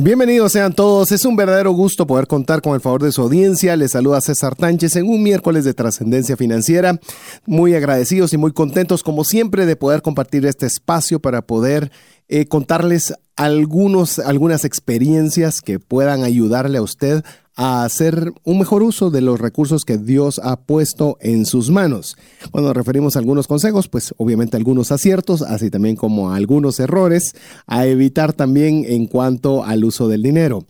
Bienvenidos sean todos, es un verdadero gusto poder contar con el favor de su audiencia. Les saluda César Tánchez en un miércoles de trascendencia financiera. Muy agradecidos y muy contentos como siempre de poder compartir este espacio para poder eh, contarles algunos, algunas experiencias que puedan ayudarle a usted a hacer un mejor uso de los recursos que Dios ha puesto en sus manos. Cuando referimos a algunos consejos, pues obviamente algunos aciertos, así también como algunos errores, a evitar también en cuanto al uso del dinero.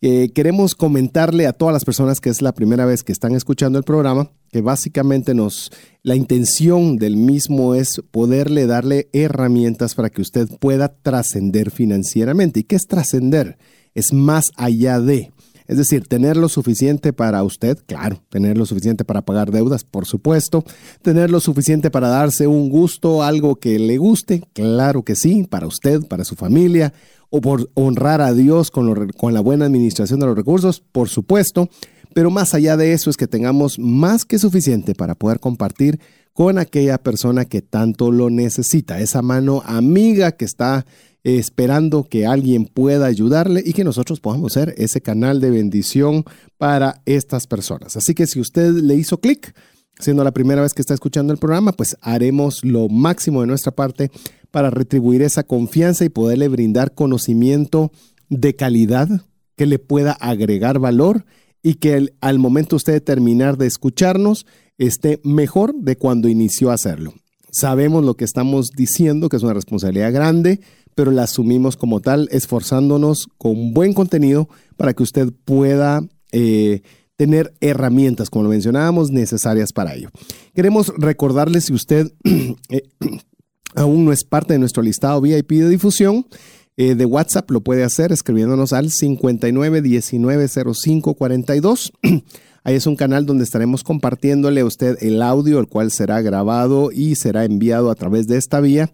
Eh, queremos comentarle a todas las personas que es la primera vez que están escuchando el programa, que básicamente nos, la intención del mismo es poderle darle herramientas para que usted pueda trascender financieramente. ¿Y qué es trascender? Es más allá de. Es decir, tener lo suficiente para usted, claro, tener lo suficiente para pagar deudas, por supuesto, tener lo suficiente para darse un gusto, algo que le guste, claro que sí, para usted, para su familia, o por honrar a Dios con, con la buena administración de los recursos, por supuesto, pero más allá de eso es que tengamos más que suficiente para poder compartir con aquella persona que tanto lo necesita, esa mano amiga que está esperando que alguien pueda ayudarle y que nosotros podamos ser ese canal de bendición para estas personas. Así que si usted le hizo clic, siendo la primera vez que está escuchando el programa, pues haremos lo máximo de nuestra parte para retribuir esa confianza y poderle brindar conocimiento de calidad que le pueda agregar valor y que al momento usted de terminar de escucharnos esté mejor de cuando inició a hacerlo. Sabemos lo que estamos diciendo, que es una responsabilidad grande, pero la asumimos como tal, esforzándonos con buen contenido para que usted pueda eh, tener herramientas, como lo mencionábamos, necesarias para ello. Queremos recordarle si usted eh, aún no es parte de nuestro listado VIP de difusión, eh, de WhatsApp lo puede hacer escribiéndonos al 59190542. Ahí es un canal donde estaremos compartiéndole a usted el audio, el cual será grabado y será enviado a través de esta vía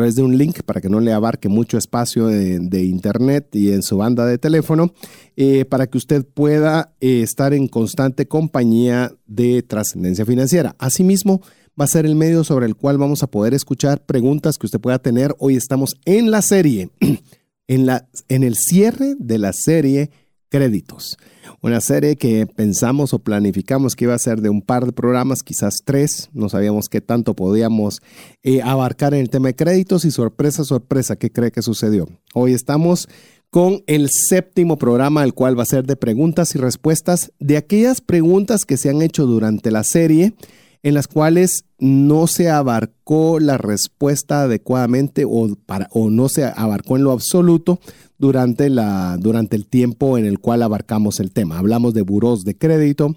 través de un link para que no le abarque mucho espacio de, internet y en su banda de teléfono, eh, para que usted pueda eh, estar en constante compañía de trascendencia financiera. Asimismo, va a ser el medio sobre el cual vamos a poder escuchar preguntas que usted pueda tener. Hoy estamos en la serie, en, la, en el cierre de la serie Créditos. Una serie que pensamos o planificamos que iba a ser de un par de programas, quizás tres. No sabíamos qué tanto podíamos eh, abarcar en el tema de créditos y sorpresa, sorpresa, ¿qué cree que sucedió? Hoy estamos con el séptimo programa, el cual va a ser de preguntas y respuestas de aquellas preguntas que se han hecho durante la serie en las cuales no se abarcó la respuesta adecuadamente o, no se abarcó en lo absoluto durante el tiempo en el cual abarcamos el tema. Hablamos de buros de crédito,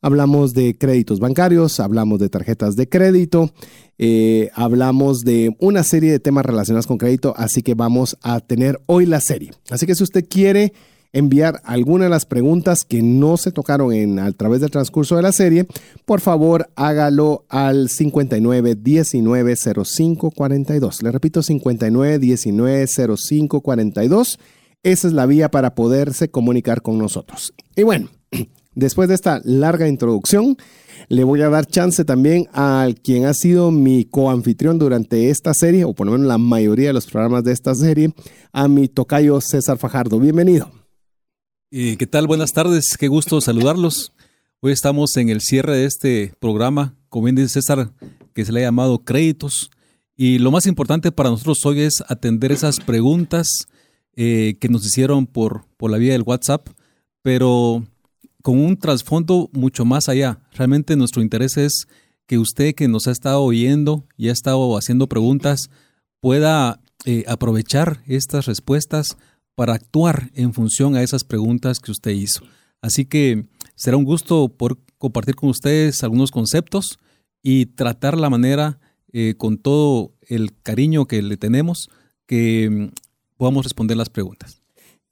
hablamos de créditos bancarios, hablamos de tarjetas de crédito, eh, hablamos de una serie de temas relacionados con crédito, así que vamos a tener hoy la serie. Así que si usted quiere enviar alguna de las preguntas que no se tocaron en, a través del transcurso de la serie, por favor hágalo al 59 19 05 42. Le repito, 59 19 05 42. Esa es la vía para poderse comunicar con nosotros. Y bueno, después de esta larga introducción, le voy a dar chance también al quien ha sido mi coanfitrión durante esta serie, o por lo menos la mayoría de los programas de esta serie, a mi tocayo César Fajardo. Bienvenido. ¿Qué tal? Buenas tardes, qué gusto saludarlos. Hoy estamos en el cierre de este programa, como bien dice César, que se le ha llamado créditos. Y lo más importante para nosotros hoy es atender esas preguntas eh, que nos hicieron por, por la vía del WhatsApp, pero con un trasfondo mucho más allá. Realmente nuestro interés es que usted que nos ha estado oyendo y ha estado haciendo preguntas pueda eh, aprovechar estas respuestas para actuar en función a esas preguntas que usted hizo. Así que será un gusto por compartir con ustedes algunos conceptos y tratar la manera, eh, con todo el cariño que le tenemos, que mm, podamos responder las preguntas.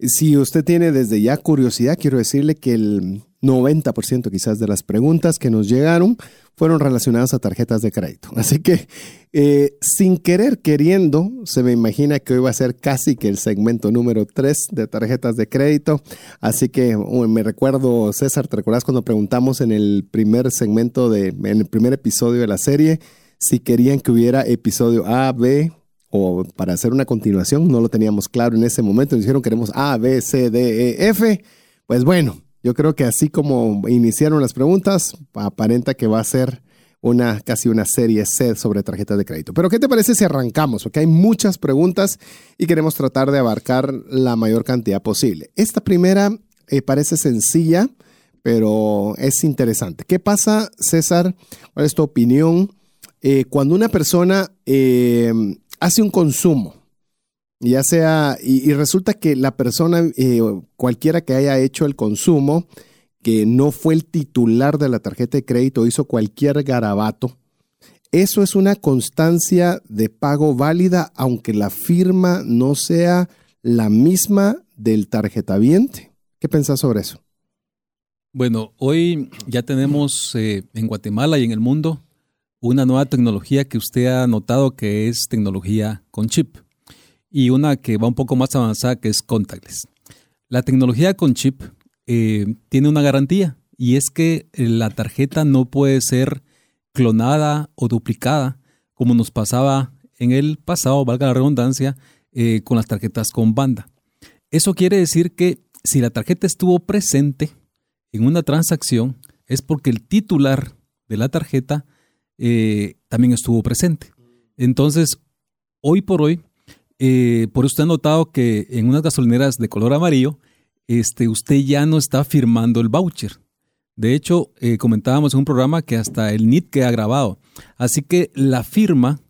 Si usted tiene desde ya curiosidad, quiero decirle que el 90% quizás de las preguntas que nos llegaron fueron relacionadas a tarjetas de crédito. Así que eh, sin querer queriendo, se me imagina que hoy va a ser casi que el segmento número 3 de tarjetas de crédito. Así que me recuerdo, César, ¿te recuerdas cuando preguntamos en el primer segmento, de, en el primer episodio de la serie, si querían que hubiera episodio A, B, o para hacer una continuación, no lo teníamos claro en ese momento, nos dijeron queremos A, B, C, D, E, F. Pues bueno, yo creo que así como iniciaron las preguntas, aparenta que va a ser una casi una serie C sobre tarjetas de crédito. Pero ¿qué te parece si arrancamos? Porque hay muchas preguntas y queremos tratar de abarcar la mayor cantidad posible. Esta primera eh, parece sencilla, pero es interesante. ¿Qué pasa, César? ¿Cuál es tu opinión? Eh, cuando una persona eh, hace un consumo, ya sea, y, resulta que la persona, eh, cualquiera que haya hecho el consumo, que no fue el titular de la tarjeta de crédito, hizo cualquier garabato, eso es una constancia de pago válida, aunque la firma no sea la misma del tarjetaviente. ¿Qué pensás sobre eso? Bueno, hoy ya tenemos eh, en Guatemala y en el mundo una nueva tecnología que usted ha notado que es tecnología con chip y una que va un poco más avanzada que es contactless. La tecnología con chip eh, tiene una garantía y es que la tarjeta no puede ser clonada o duplicada como nos pasaba en el pasado, valga la redundancia, eh, con las tarjetas con banda. Eso quiere decir que si la tarjeta estuvo presente en una transacción es porque el titular de la tarjeta eh, también estuvo presente. Entonces, hoy por hoy, eh, por usted ha notado que en unas gasolineras de color amarillo, este, usted ya no está firmando el voucher. De hecho, eh, comentábamos en un programa que hasta el NIT queda grabado. Así que la firma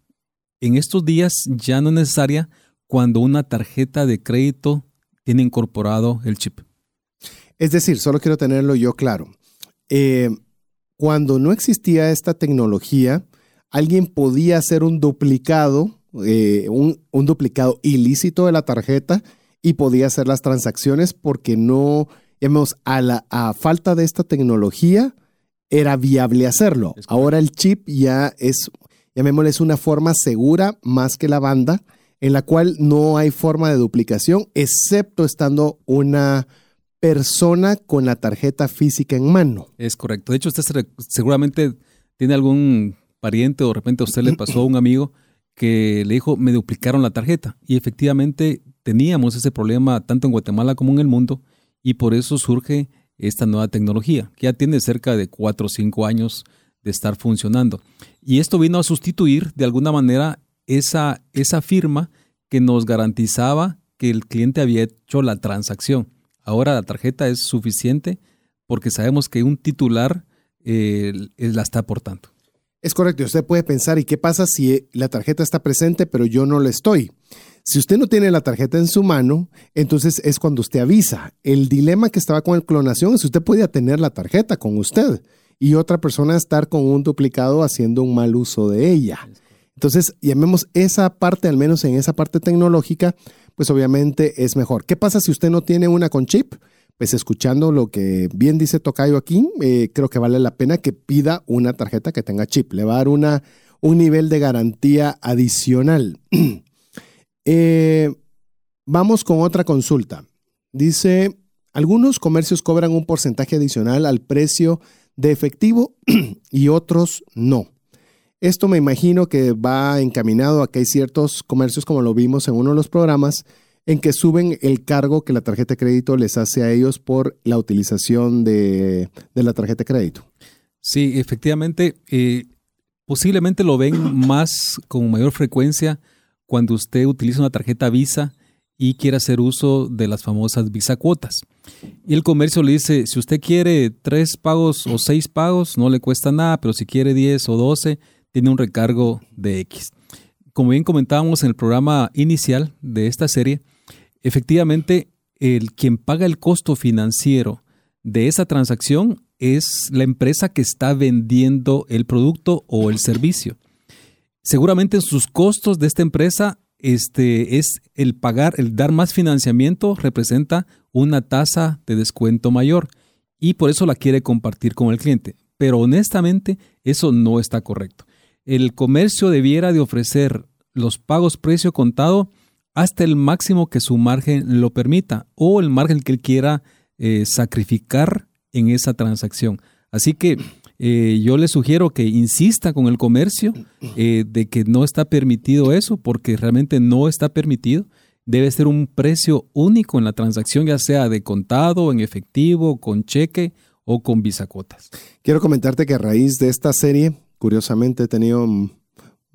en estos días ya no es necesaria cuando una tarjeta de crédito tiene incorporado el chip. Es decir, solo quiero tenerlo yo claro. Cuando no existía esta tecnología, alguien podía hacer un duplicado, eh, un, duplicado ilícito de la tarjeta y podía hacer las transacciones porque no, digamos, a la a falta de esta tecnología era viable hacerlo. Ahora el chip ya es, llamémosle, es una forma segura más que la banda en la cual no hay forma de duplicación, excepto estando una persona con la tarjeta física en mano. Es correcto. De hecho, usted seguramente tiene algún pariente o de repente a usted le pasó a un amigo que le dijo, me duplicaron la tarjeta. Y efectivamente teníamos ese problema tanto en Guatemala como en el mundo y por eso surge esta nueva tecnología, que ya tiene cerca de cuatro o cinco años de estar funcionando. Y esto vino a sustituir de alguna manera esa, esa firma que nos garantizaba que el cliente había hecho la transacción. Ahora la tarjeta es suficiente porque sabemos que un titular eh, la está aportando. Es correcto, usted puede pensar, ¿y qué pasa si la tarjeta está presente pero yo no la estoy? Si usted no tiene la tarjeta en su mano, entonces es cuando usted avisa. El dilema que estaba con el clonación es que usted podía tener la tarjeta con usted y otra persona estar con un duplicado haciendo un mal uso de ella. Entonces, llamemos esa parte, al menos en esa parte tecnológica, pues obviamente es mejor. ¿Qué pasa si usted no tiene una con chip? Pues escuchando lo que bien dice Tocayo aquí, eh, creo que vale la pena que pida una tarjeta que tenga chip. Le va a dar una, un nivel de garantía adicional. Eh, vamos con otra consulta. Dice, algunos comercios cobran un porcentaje adicional al precio de efectivo y otros no. Esto me imagino que va encaminado a que hay ciertos comercios, como lo vimos en uno de los programas, en que suben el cargo que la tarjeta de crédito les hace a ellos por la utilización de, la tarjeta de crédito. Sí, efectivamente, eh, posiblemente lo ven más con mayor frecuencia cuando usted utiliza una tarjeta Visa y quiere hacer uso de las famosas Visa cuotas. Y el comercio le dice, si usted quiere tres pagos o seis pagos, no le cuesta nada, pero si quiere diez o doce, tiene un recargo de X. Como bien comentábamos en el programa inicial de esta serie, efectivamente el quien paga el costo financiero de esa transacción es la empresa que está vendiendo el producto o el servicio. Seguramente sus costos de esta empresa este, es el pagar, el dar más financiamiento representa una tasa de descuento mayor y por eso la quiere compartir con el cliente. Pero honestamente eso no está correcto. El comercio debiera de ofrecer los pagos precio contado hasta el máximo que su margen lo permita o el margen que él quiera eh, sacrificar en esa transacción. Así que eh, yo le sugiero que insista con el comercio eh, de que no está permitido eso, porque realmente no está permitido. Debe ser un precio único en la transacción, ya sea de contado, en efectivo, con cheque o con bisacotas. Quiero comentarte que a raíz de esta serie, curiosamente he tenido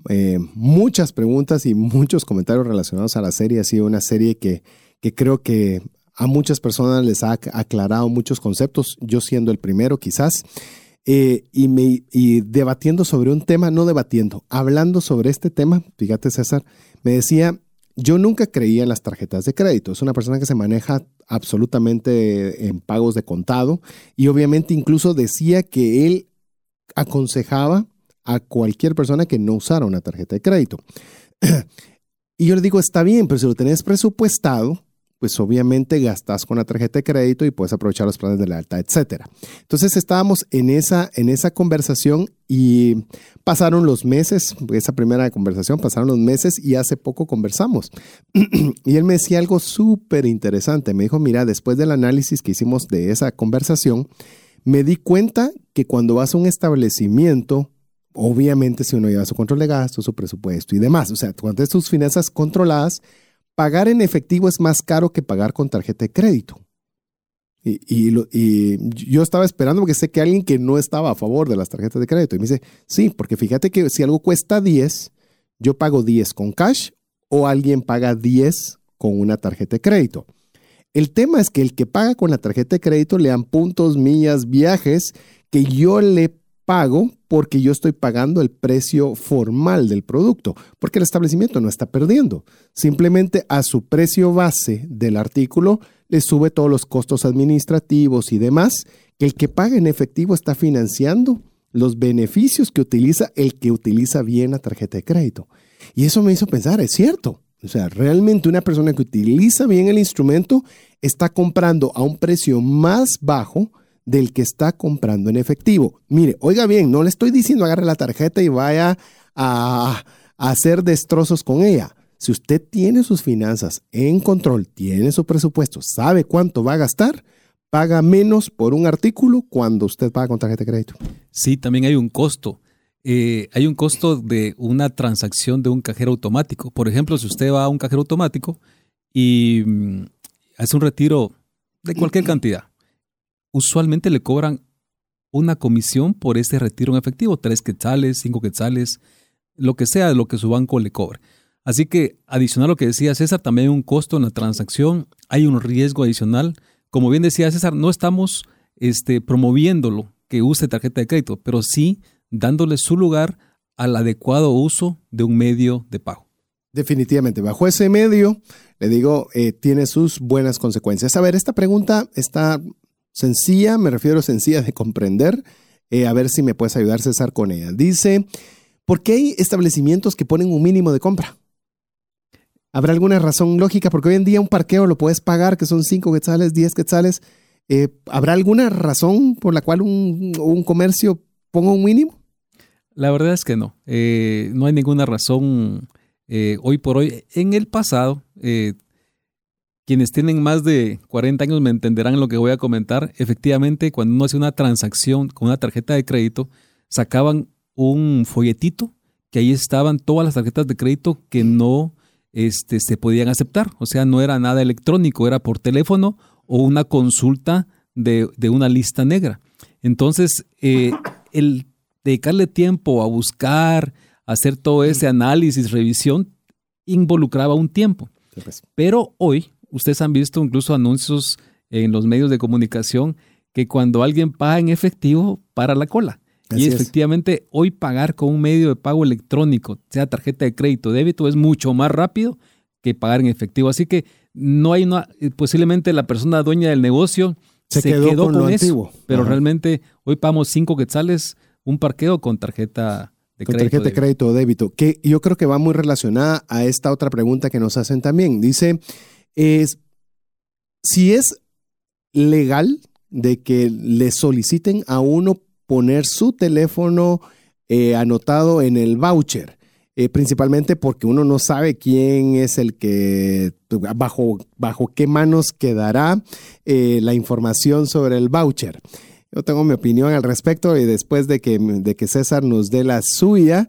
eh, muchas preguntas y muchos comentarios relacionados a la serie. Ha sido una serie que, que creo que a muchas personas les ha aclarado muchos conceptos, yo siendo el primero quizás. Eh, y, me, y debatiendo sobre un tema, no debatiendo, hablando sobre este tema, fíjate César, me decía, yo nunca creía en las tarjetas de crédito, es una persona que se maneja absolutamente en pagos de contado y obviamente incluso decía que él aconsejaba a cualquier persona que no usara una tarjeta de crédito. y yo le digo, está bien, pero si lo tenés presupuestado, pues obviamente gastas con la tarjeta de crédito y puedes aprovechar los planes de la alta, etcétera. Entonces estábamos en esa, en esa conversación y pasaron los meses, esa primera conversación, pasaron los meses y hace poco conversamos. y él me decía algo súper interesante. Me dijo, mira, después del análisis que hicimos de esa conversación, me di cuenta que cuando vas a un establecimiento, obviamente si uno lleva su control de gastos, su presupuesto y demás, o sea, cuando tienes tus finanzas controladas, pagar en efectivo es más caro que pagar con tarjeta de crédito. Y, yo estaba esperando porque sé que alguien que no estaba a favor de las tarjetas de crédito. Y me dice, sí, porque fíjate que si algo cuesta 10, yo pago 10 con cash o alguien paga 10 con una tarjeta de crédito. El tema es que el que paga con la tarjeta de crédito le dan puntos, millas, viajes que yo le pago porque yo estoy pagando el precio formal del producto, porque el establecimiento no está perdiendo. Simplemente a su precio base del artículo le sube todos los costos administrativos y demás, que el que paga en efectivo está financiando los beneficios que utiliza el que utiliza bien la tarjeta de crédito. Y eso me hizo pensar, es cierto. O sea, realmente una persona que utiliza bien el instrumento está comprando a un precio más bajo del que está comprando en efectivo. Mire, oiga bien, no le estoy diciendo agarre la tarjeta y vaya a, hacer destrozos con ella. Si usted tiene sus finanzas en control, tiene su presupuesto, sabe cuánto va a gastar, paga menos por un artículo cuando usted paga con tarjeta de crédito. Sí, también hay un costo. Eh, hay un costo de una transacción de un cajero automático. Por ejemplo, si usted va a un cajero automático y mm, hace un retiro de cualquier cantidad, usualmente le cobran una comisión por ese retiro en efectivo, tres quetzales, cinco quetzales, lo que sea de lo que su banco le cobre. Así que, adicional a lo que decía César, también hay un costo en la transacción, hay un riesgo adicional. Como bien decía César, no estamos este, promoviéndolo que use tarjeta de crédito, pero sí dándole su lugar al adecuado uso de un medio de pago. Definitivamente, bajo ese medio, le digo, eh, tiene sus buenas consecuencias. A ver, esta pregunta está sencilla, me refiero a sencilla de comprender. Eh, a ver si me puedes ayudar, César, con ella. Dice, ¿por qué hay establecimientos que ponen un mínimo de compra? ¿Habrá alguna razón lógica? Porque hoy en día un parqueo lo puedes pagar, que son 5 quetzales, 10 quetzales. Eh, ¿Habrá alguna razón por la cual un, comercio ponga un mínimo? La verdad es que no. Eh, no hay ninguna razón hoy por hoy. En el pasado, quienes tienen más de 40 años me entenderán lo que voy a comentar. Efectivamente, cuando uno hace una transacción con una tarjeta de crédito, sacaban un folletito que ahí estaban todas las tarjetas de crédito que no este, se podían aceptar. O sea, no era nada electrónico, era por teléfono o una consulta de, una lista negra. Entonces, eh, el dedicarle tiempo a buscar, hacer todo ese análisis, revisión, involucraba un tiempo. Pero hoy ustedes han visto incluso anuncios en los medios de comunicación que cuando alguien paga en efectivo, para la cola. y efectivamente, hoy pagar con un medio de pago electrónico, sea tarjeta de crédito, débito, es mucho más rápido que pagar en efectivo. Así que no hay una, posiblemente la persona dueña del negocio se, quedó, con, eso, pero realmente hoy pagamos cinco quetzales un parqueo con tarjeta de con crédito. tarjeta de crédito o débito, que yo creo que va muy relacionada a esta otra pregunta que nos hacen también. Dice, es, si es legal de que le soliciten a uno poner su teléfono eh, anotado en el voucher, eh, principalmente porque uno no sabe quién es el que, bajo, bajo qué manos quedará eh, la información sobre el voucher. Yo tengo mi opinión al respecto y después de que, de que César nos dé la suya,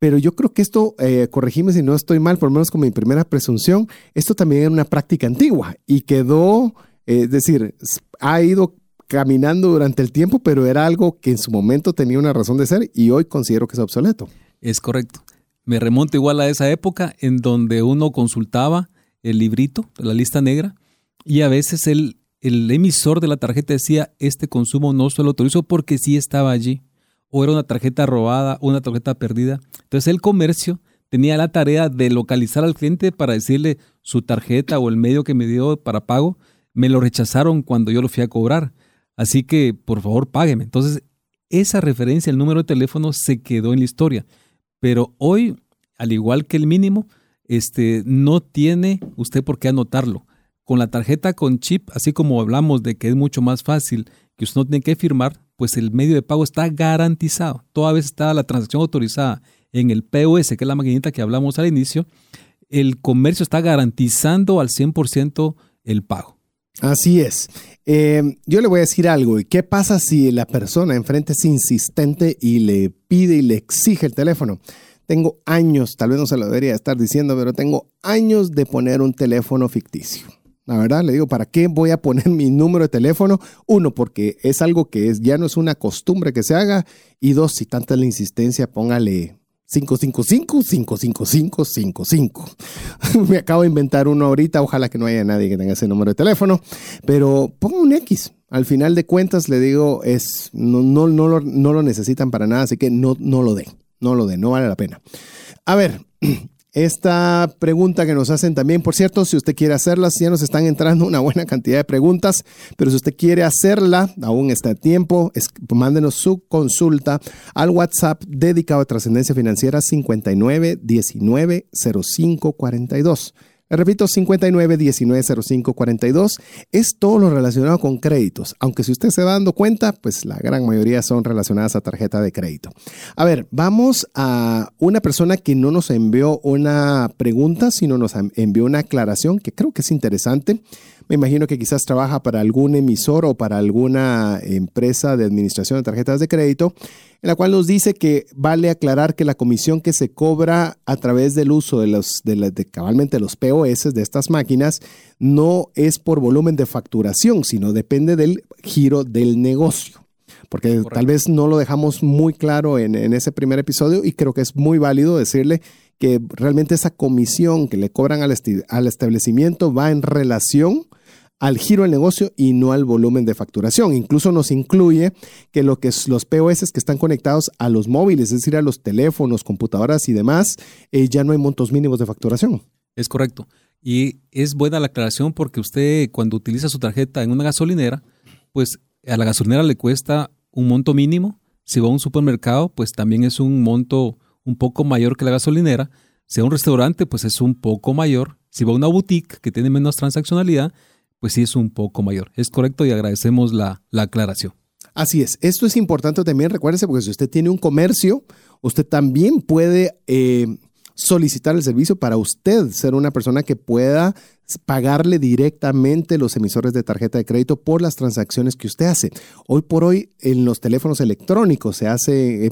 pero yo creo que esto, eh, corregime si no estoy mal, por lo menos con mi primera presunción, esto también era una práctica antigua y quedó, eh, es decir, ha ido caminando durante el tiempo, pero era algo que en su momento tenía una razón de ser y hoy considero que es obsoleto. Es correcto. Me remonto igual a esa época en donde uno consultaba el librito, la lista negra, y a veces el, el emisor de la tarjeta decía, este consumo no se lo autorizo porque sí estaba allí. O era una tarjeta robada, una tarjeta perdida. Entonces el comercio tenía la tarea de localizar al cliente para decirle su tarjeta o el medio que me dio para pago, me lo rechazaron cuando yo lo fui a cobrar. Así que, por favor, págueme. Entonces, esa referencia, el número de teléfono, se quedó en la historia. Pero hoy, al igual que el mínimo, este, no tiene usted por qué anotarlo. Con la tarjeta con chip, así como hablamos de que es mucho más fácil, que usted no tiene que firmar, pues el medio de pago está garantizado. Toda vez está la transacción autorizada en el POS, que es la maquinita que hablamos al inicio, el comercio está garantizando al 100% el pago. Así es. Eh, yo le voy a decir algo. ¿Y qué pasa si la persona enfrente es insistente y le pide y le exige el teléfono? Tengo años, tal vez no se lo debería estar diciendo, pero tengo años de poner un teléfono ficticio. La verdad, le digo, ¿para qué voy a poner mi número de teléfono? Uno, porque es algo que es, ya no es una costumbre que se haga. Y dos, si tanta es la insistencia, póngale 555-555-55. Me acabo de inventar uno ahorita, ojalá que no haya nadie que tenga ese número de teléfono, pero ponga un X. Al final de cuentas, le digo, es, no, no, no, lo, no lo necesitan para nada, así que no, no lo den, no lo den, no vale la pena. A ver, esta pregunta que nos hacen también, por cierto, si usted quiere hacerlas, ya nos están entrando una buena cantidad de preguntas, pero si usted quiere hacerla, aún está a tiempo, es, mándenos su consulta al WhatsApp dedicado a trascendencia financiera 59 19 05 42. Le repito, 59 19 05 42 es todo lo relacionado con créditos, aunque si usted se va dando cuenta, pues la gran mayoría son relacionadas a tarjeta de crédito. A ver, vamos a una persona que no nos envió una pregunta, sino nos envió una aclaración que creo que es interesante. Me imagino que quizás trabaja para algún emisor o para alguna empresa de administración de tarjetas de crédito, en la cual nos dice que vale aclarar que la comisión que se cobra a través del uso de los, de, la, de cabalmente los POS de estas máquinas no es por volumen de facturación, sino depende del giro del negocio. Porque Correcto. tal vez no lo dejamos muy claro en, en ese primer episodio y creo que es muy válido decirle que realmente esa comisión que le cobran al, al establecimiento va en relación al giro del negocio y no al volumen de facturación. Incluso nos incluye que lo que es los POS que están conectados a los móviles, es decir, a los teléfonos, computadoras y demás, eh, ya no hay montos mínimos de facturación. Es correcto. Y es buena la aclaración porque usted cuando utiliza su tarjeta en una gasolinera, pues a la gasolinera le cuesta un monto mínimo. Si va a un supermercado, pues también es un monto un poco mayor que la gasolinera. Si va a un restaurante, pues es un poco mayor. Si va a una boutique que tiene menos transaccionalidad, pues sí es un poco mayor. Es correcto y agradecemos la, la, aclaración. Así es. Esto es importante también, recuérdese, porque si usted tiene un comercio, usted también puede eh, solicitar el servicio para usted ser una persona que pueda pagarle directamente los emisores de tarjeta de crédito por las transacciones que usted hace. Hoy por hoy en los teléfonos electrónicos se hace, eh,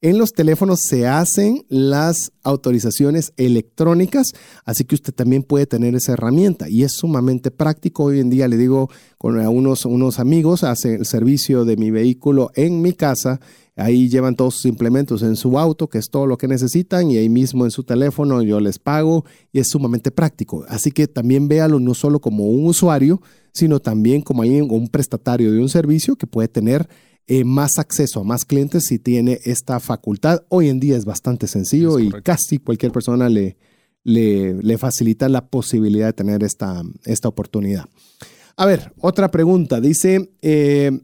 en los teléfonos se hacen las autorizaciones electrónicas, así que usted también puede tener esa herramienta y es sumamente práctico. Hoy en día le digo con unos amigos, hace el servicio de mi vehículo en mi casa Ahí llevan todos sus implementos en su auto, que es todo lo que necesitan, y ahí mismo en su teléfono yo les pago y es sumamente práctico. Así que también véalo no solo como un usuario, sino también como un prestatario de un servicio que puede tener eh, más acceso a más clientes si tiene esta facultad. Hoy en día es bastante sencillo es y casi cualquier persona le, le, le, facilita la posibilidad de tener esta, esta oportunidad. A ver, otra pregunta. Dice... Eh,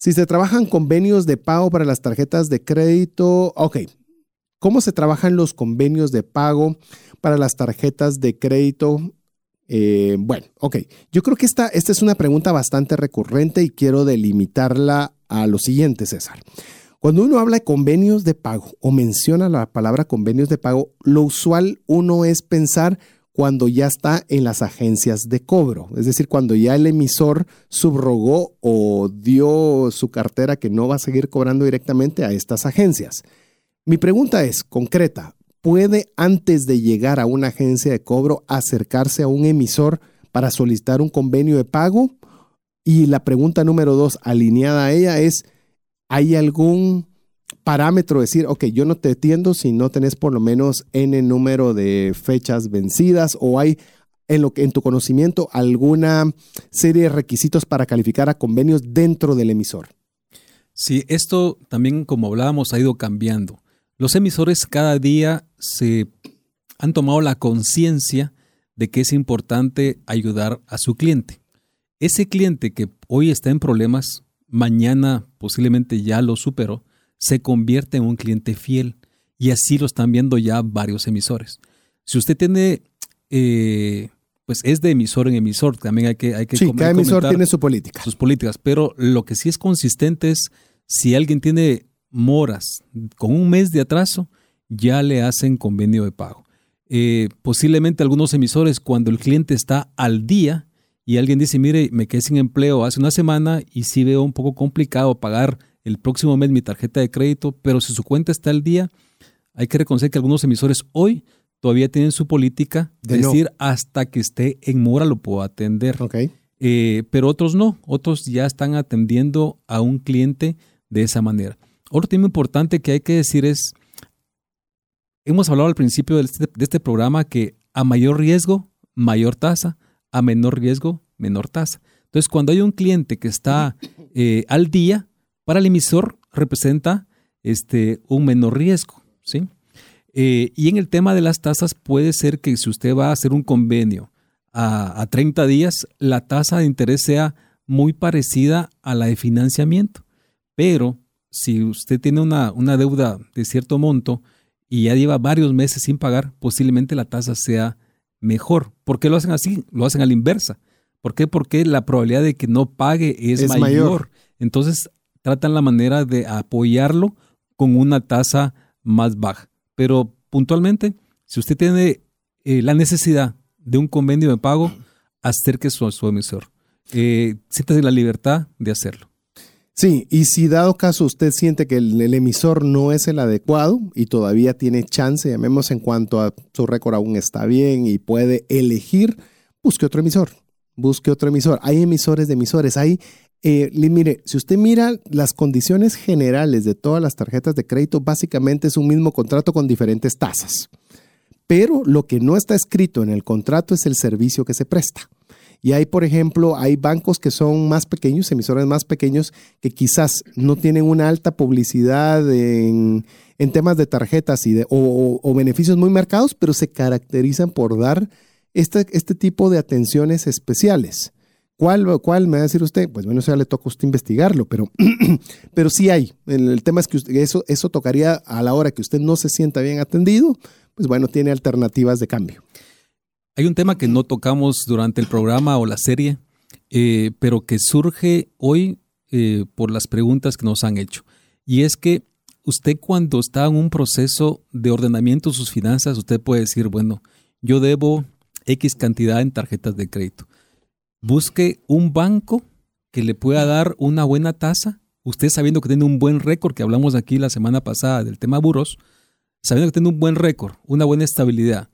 Si se trabajan convenios de pago para las tarjetas de crédito, ok. ¿Cómo se trabajan los convenios de pago para las tarjetas de crédito? Eh, bueno, ok. Yo creo que esta, esta es una pregunta bastante recurrente y quiero delimitarla a lo siguiente, César. Cuando uno habla de convenios de pago o menciona la palabra convenios de pago, lo usual uno es pensar cuando ya está en las agencias de cobro, es decir, cuando ya el emisor subrogó o dio su cartera que no va a seguir cobrando directamente a estas agencias. Mi pregunta es concreta, ¿puede antes de llegar a una agencia de cobro acercarse a un emisor para solicitar un convenio de pago? Y la pregunta número dos, alineada a ella, es, ¿hay algún parámetro, decir, ok, yo no te atiendo si no tenés por lo menos N número de fechas vencidas o hay en, lo que, en tu conocimiento alguna serie de requisitos para calificar a convenios dentro del emisor. Sí, esto también, como hablábamos, ha ido cambiando. Los emisores cada día se han tomado la conciencia de que es importante ayudar a su cliente. Ese cliente que hoy está en problemas, mañana posiblemente ya lo superó, se convierte en un cliente fiel. Y así lo están viendo ya varios emisores. Si usted tiene, eh, pues es de emisor en emisor, también hay que... Hay que sí, cada emisor tiene su política. Sus políticas, pero lo que sí es consistente es si alguien tiene moras con un mes de atraso, ya le hacen convenio de pago. Eh, posiblemente algunos emisores, cuando el cliente está al día y alguien dice, mire, me quedé sin empleo hace una semana y sí veo un poco complicado pagar el próximo mes mi tarjeta de crédito, pero si su cuenta está al día, hay que reconocer que algunos emisores hoy todavía tienen su política de, decir hasta que esté en mora lo puedo atender. Eh, pero otros no, otros ya están atendiendo a un cliente de esa manera. Otro tema importante que hay que decir es, hemos hablado al principio de este, de este programa que a mayor riesgo, mayor tasa, a menor riesgo, menor tasa. Entonces, cuando hay un cliente que está eh, al día, para el emisor representa este, un menor riesgo. ¿sí? Eh, y en el tema de las tasas puede ser que si usted va a hacer un convenio a, 30 días, la tasa de interés sea muy parecida a la de financiamiento. Pero si usted tiene una, una deuda de cierto monto y ya lleva varios meses sin pagar, posiblemente la tasa sea mejor. ¿Por qué lo hacen así? Lo hacen a la inversa. ¿Por qué? Porque la probabilidad de que no pague es, mayor. mayor. Entonces, tratan la manera de apoyarlo con una tasa más baja. Pero puntualmente, si usted tiene eh, la necesidad de un convenio de pago, acérquese a su emisor. Eh, siéntase la libertad de hacerlo. Sí, y si dado caso usted siente que el, el, emisor no es el adecuado y todavía tiene chance, llamemos en cuanto a su récord aún está bien y puede elegir, busque otro emisor. Busque otro emisor. Hay emisores de emisores. Hay eh, mire, si usted mira las condiciones generales de todas las tarjetas de crédito, básicamente es un mismo contrato con diferentes tasas. Pero lo que no está escrito en el contrato es el servicio que se presta. Y hay, por ejemplo, hay bancos que son más pequeños, emisores más pequeños, que quizás no tienen una alta publicidad en, temas de tarjetas o, beneficios muy marcados, pero se caracterizan por dar este, este tipo de atenciones especiales. ¿Cuál, ¿Cuál me va a decir usted? Pues bueno, eso ya le toca a usted investigarlo, pero, pero sí hay. El, tema es que eso, eso tocaría a la hora que usted no se sienta bien atendido, pues bueno, tiene alternativas de cambio. Hay un tema que no tocamos durante el programa o la serie, eh, pero que surge hoy eh, por las preguntas que nos han hecho. Y es que usted cuando está en un proceso de ordenamiento de sus finanzas, usted puede decir, bueno, yo debo X cantidad en tarjetas de crédito busque un banco que le pueda dar una buena tasa. Usted sabiendo que tiene un buen récord, que hablamos aquí la semana pasada del tema buros, sabiendo que tiene un buen récord, una buena estabilidad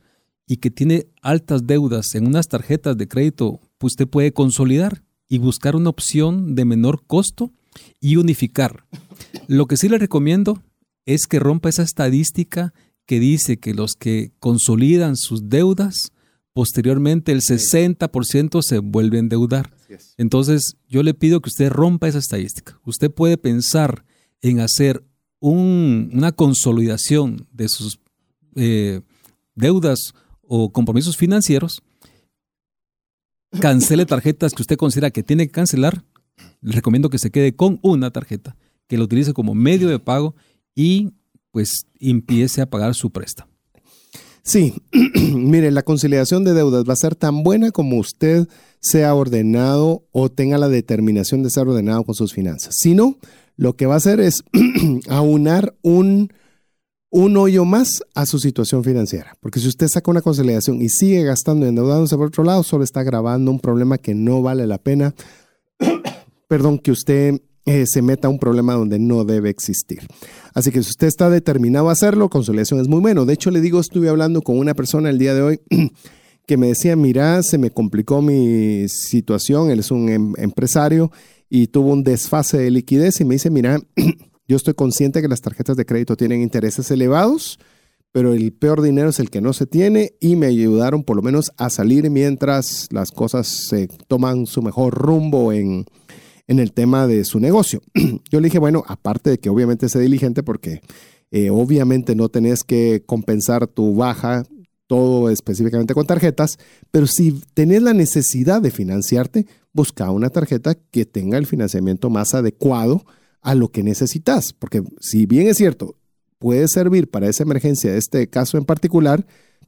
y que tiene altas deudas en unas tarjetas de crédito, pues usted puede consolidar y buscar una opción de menor costo y unificar. Lo que sí le recomiendo es que rompa esa estadística que dice que los que consolidan sus deudas posteriormente el 60% se vuelve a endeudar. Entonces, yo le pido que usted rompa esa estadística. Usted puede pensar en hacer una consolidación de sus eh, deudas o compromisos financieros, cancele tarjetas que usted considera que tiene que cancelar, le recomiendo que se quede con una tarjeta, que lo utilice como medio de pago y pues empiece a pagar su préstamo. Sí, mire, la conciliación de deudas va a ser tan buena como usted sea ordenado o tenga la determinación de ser ordenado con sus finanzas. Si no, lo que va a hacer es aunar un, un hoyo más a su situación financiera. Porque si usted saca una conciliación y sigue gastando y endeudándose por otro lado, solo está agravando un problema que no vale la pena, perdón, que usted eh, se meta a un problema donde no debe existir. Así que si usted está determinado a hacerlo, conciliación es muy bueno. De hecho, le digo, estuve hablando con una persona el día de hoy que me decía, mira, se me complicó mi situación, él es un em, empresario y tuvo un desfase de liquidez y me dice, mira, yo estoy consciente que las tarjetas de crédito tienen intereses elevados, pero el peor dinero es el que no se tiene y me ayudaron por lo menos a salir mientras las cosas se toman su mejor rumbo en, en el tema de su negocio. Yo le dije, bueno, aparte de que obviamente sé diligente porque eh, obviamente no tenés que compensar tu baja todo específicamente con tarjetas, pero si tenés la necesidad de financiarte, busca una tarjeta que tenga el financiamiento más adecuado a lo que necesitas, porque si bien es cierto, puede servir para esa emergencia, este caso en particular,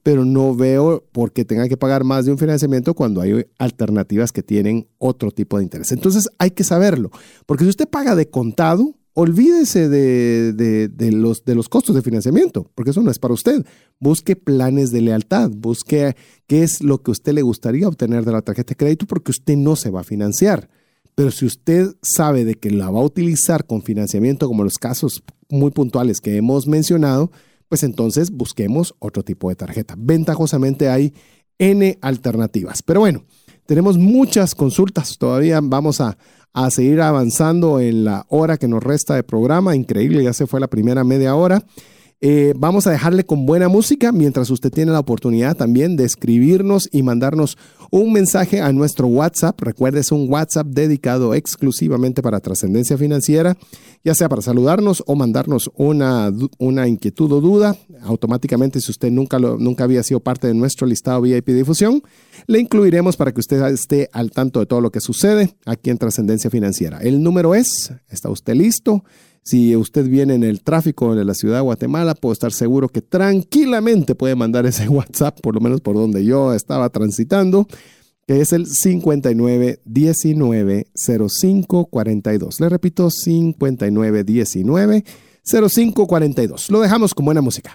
pero no veo por qué tenga que pagar más de un financiamiento cuando hay alternativas que tienen otro tipo de interés. Entonces hay que saberlo, porque si usted paga de contado, olvídese de, los, de los costos de financiamiento, porque eso no es para usted. Busque planes de lealtad, busque qué es lo que usted le gustaría obtener de la tarjeta de crédito, porque usted no se va a financiar. Pero si usted sabe de que la va a utilizar con financiamiento, como los casos muy puntuales que hemos mencionado, pues entonces busquemos otro tipo de tarjeta. Ventajosamente hay N alternativas. Pero bueno, tenemos muchas consultas. Todavía vamos a, a seguir avanzando en la hora que nos resta de programa. Increíble, ya se fue la primera media hora. Eh, vamos a dejarle con buena música mientras usted tiene la oportunidad también de escribirnos y mandarnos un mensaje a nuestro WhatsApp. Recuerde, es un WhatsApp dedicado exclusivamente para trascendencia financiera, ya sea para saludarnos o mandarnos una, una inquietud o duda. Automáticamente, si usted nunca, lo, nunca había sido parte de nuestro listado VIP difusión, le incluiremos para que usted esté al tanto de todo lo que sucede aquí en Trascendencia Financiera. El número es, ¿está usted listo? Si usted viene en el tráfico de la ciudad de Guatemala, puedo estar seguro que tranquilamente puede mandar ese WhatsApp, por lo menos por donde yo estaba transitando, que es el 59190542. Le repito, 59190542. Lo dejamos con buena música.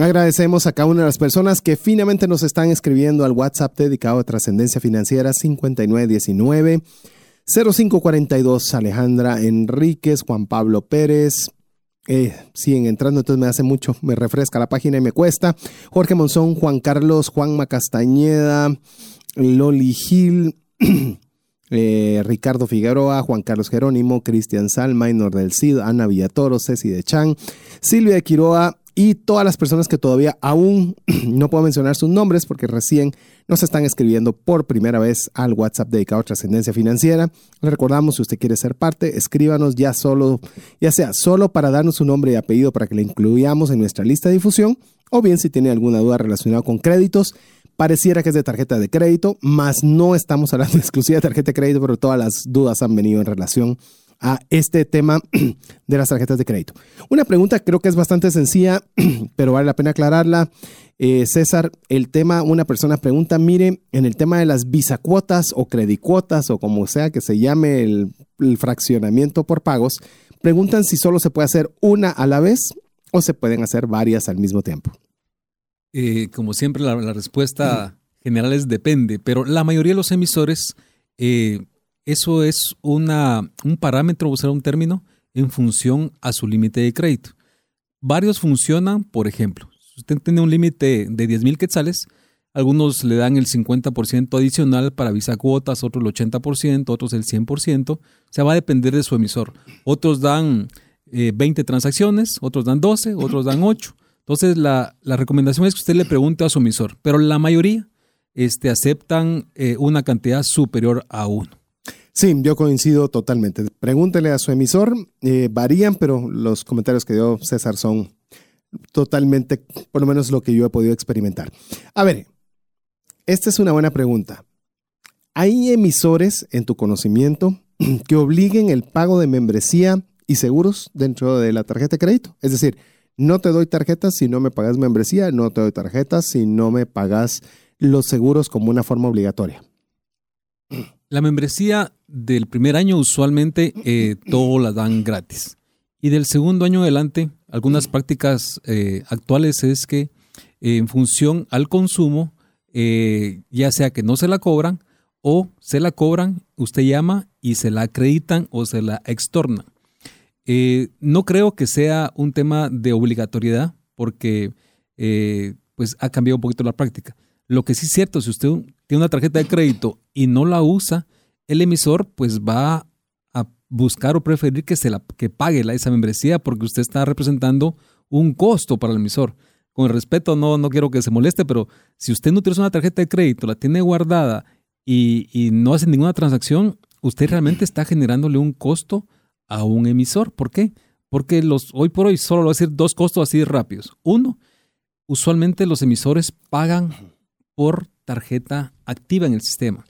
Agradecemos a cada una de las personas que finalmente nos están escribiendo al WhatsApp dedicado a Trascendencia Financiera 5919 0542 Alejandra Enríquez, Juan Pablo Pérez. Eh, siguen entrando, entonces me hace mucho, me refresca la página y me cuesta. Jorge Monzón, Juan Carlos, Juan Macastañeda, Loli Gil, eh, Ricardo Figueroa, Juan Carlos Jerónimo, Cristian Salma, Inor del Cid, Ana Villatoro, Ceci de Chan, Silvia de Quiroa, y todas las personas que todavía aún no puedo mencionar sus nombres porque recién nos están escribiendo por primera vez al WhatsApp dedicado a trascendencia financiera. Le recordamos, si usted quiere ser parte, escríbanos ya solo, ya sea solo para darnos su nombre y apellido para que le incluyamos en nuestra lista de difusión, o bien si tiene alguna duda relacionada con créditos, pareciera que es de tarjeta de crédito, mas no estamos hablando exclusiva de tarjeta de crédito, pero todas las dudas han venido en relación a este tema de las tarjetas de crédito. Una pregunta creo que es bastante sencilla, pero vale la pena aclararla. Eh, César, el tema, una persona pregunta, mire, en el tema de las cuotas o credicuotas o como sea que se llame el, fraccionamiento por pagos, preguntan si solo se puede hacer una a la vez o se pueden hacer varias al mismo tiempo. Eh, como siempre, la, respuesta general es depende, pero la mayoría de los emisores, eh, eso es una, un parámetro, usar un término, en función a su límite de crédito. Varios funcionan, por ejemplo, usted tiene un límite de 10 mil quetzales, algunos le dan el 50% adicional para visa cuotas, otros el 80%, otros el 100%. O sea, va a depender de su emisor. Otros dan 20 eh, transacciones, otros dan 12, otros dan 8. Entonces, la, recomendación es que usted le pregunte a su emisor, pero la mayoría este, aceptan eh, una cantidad superior a uno. Sí, yo coincido totalmente. Pregúntele a su emisor, eh, varían, pero los comentarios que dio César son totalmente, por lo menos lo que yo he podido experimentar. A ver, esta es una buena pregunta. ¿Hay emisores en tu conocimiento que obliguen el pago de membresía y seguros dentro de la tarjeta de crédito? Es decir, no te doy tarjetas si no me pagas membresía, no te doy tarjetas si no me pagas los seguros como una forma obligatoria. La membresía del primer año usualmente eh, todo la dan gratis. Y del segundo año adelante, algunas prácticas eh, actuales es que eh, en función al consumo, eh, ya sea que no se la cobran o se la cobran, usted llama y se la acreditan o se la extornan. no creo que sea un tema de obligatoriedad porque pues ha cambiado un poquito la práctica. Lo que sí es cierto, si usted tiene una tarjeta de crédito y no la usa, el emisor pues va buscar o preferir que se la que pague la, esa membresía porque usted está representando un costo para el emisor. Con respeto, no, no quiero que se moleste, pero si usted no utiliza una tarjeta de crédito, la tiene guardada y, no hace ninguna transacción, usted realmente está generándole un costo a un emisor. ¿Por qué? Porque los, hoy por hoy solo lo voy a decir dos costos así rápidos. Uno, usualmente los emisores pagan por tarjeta activa en el sistema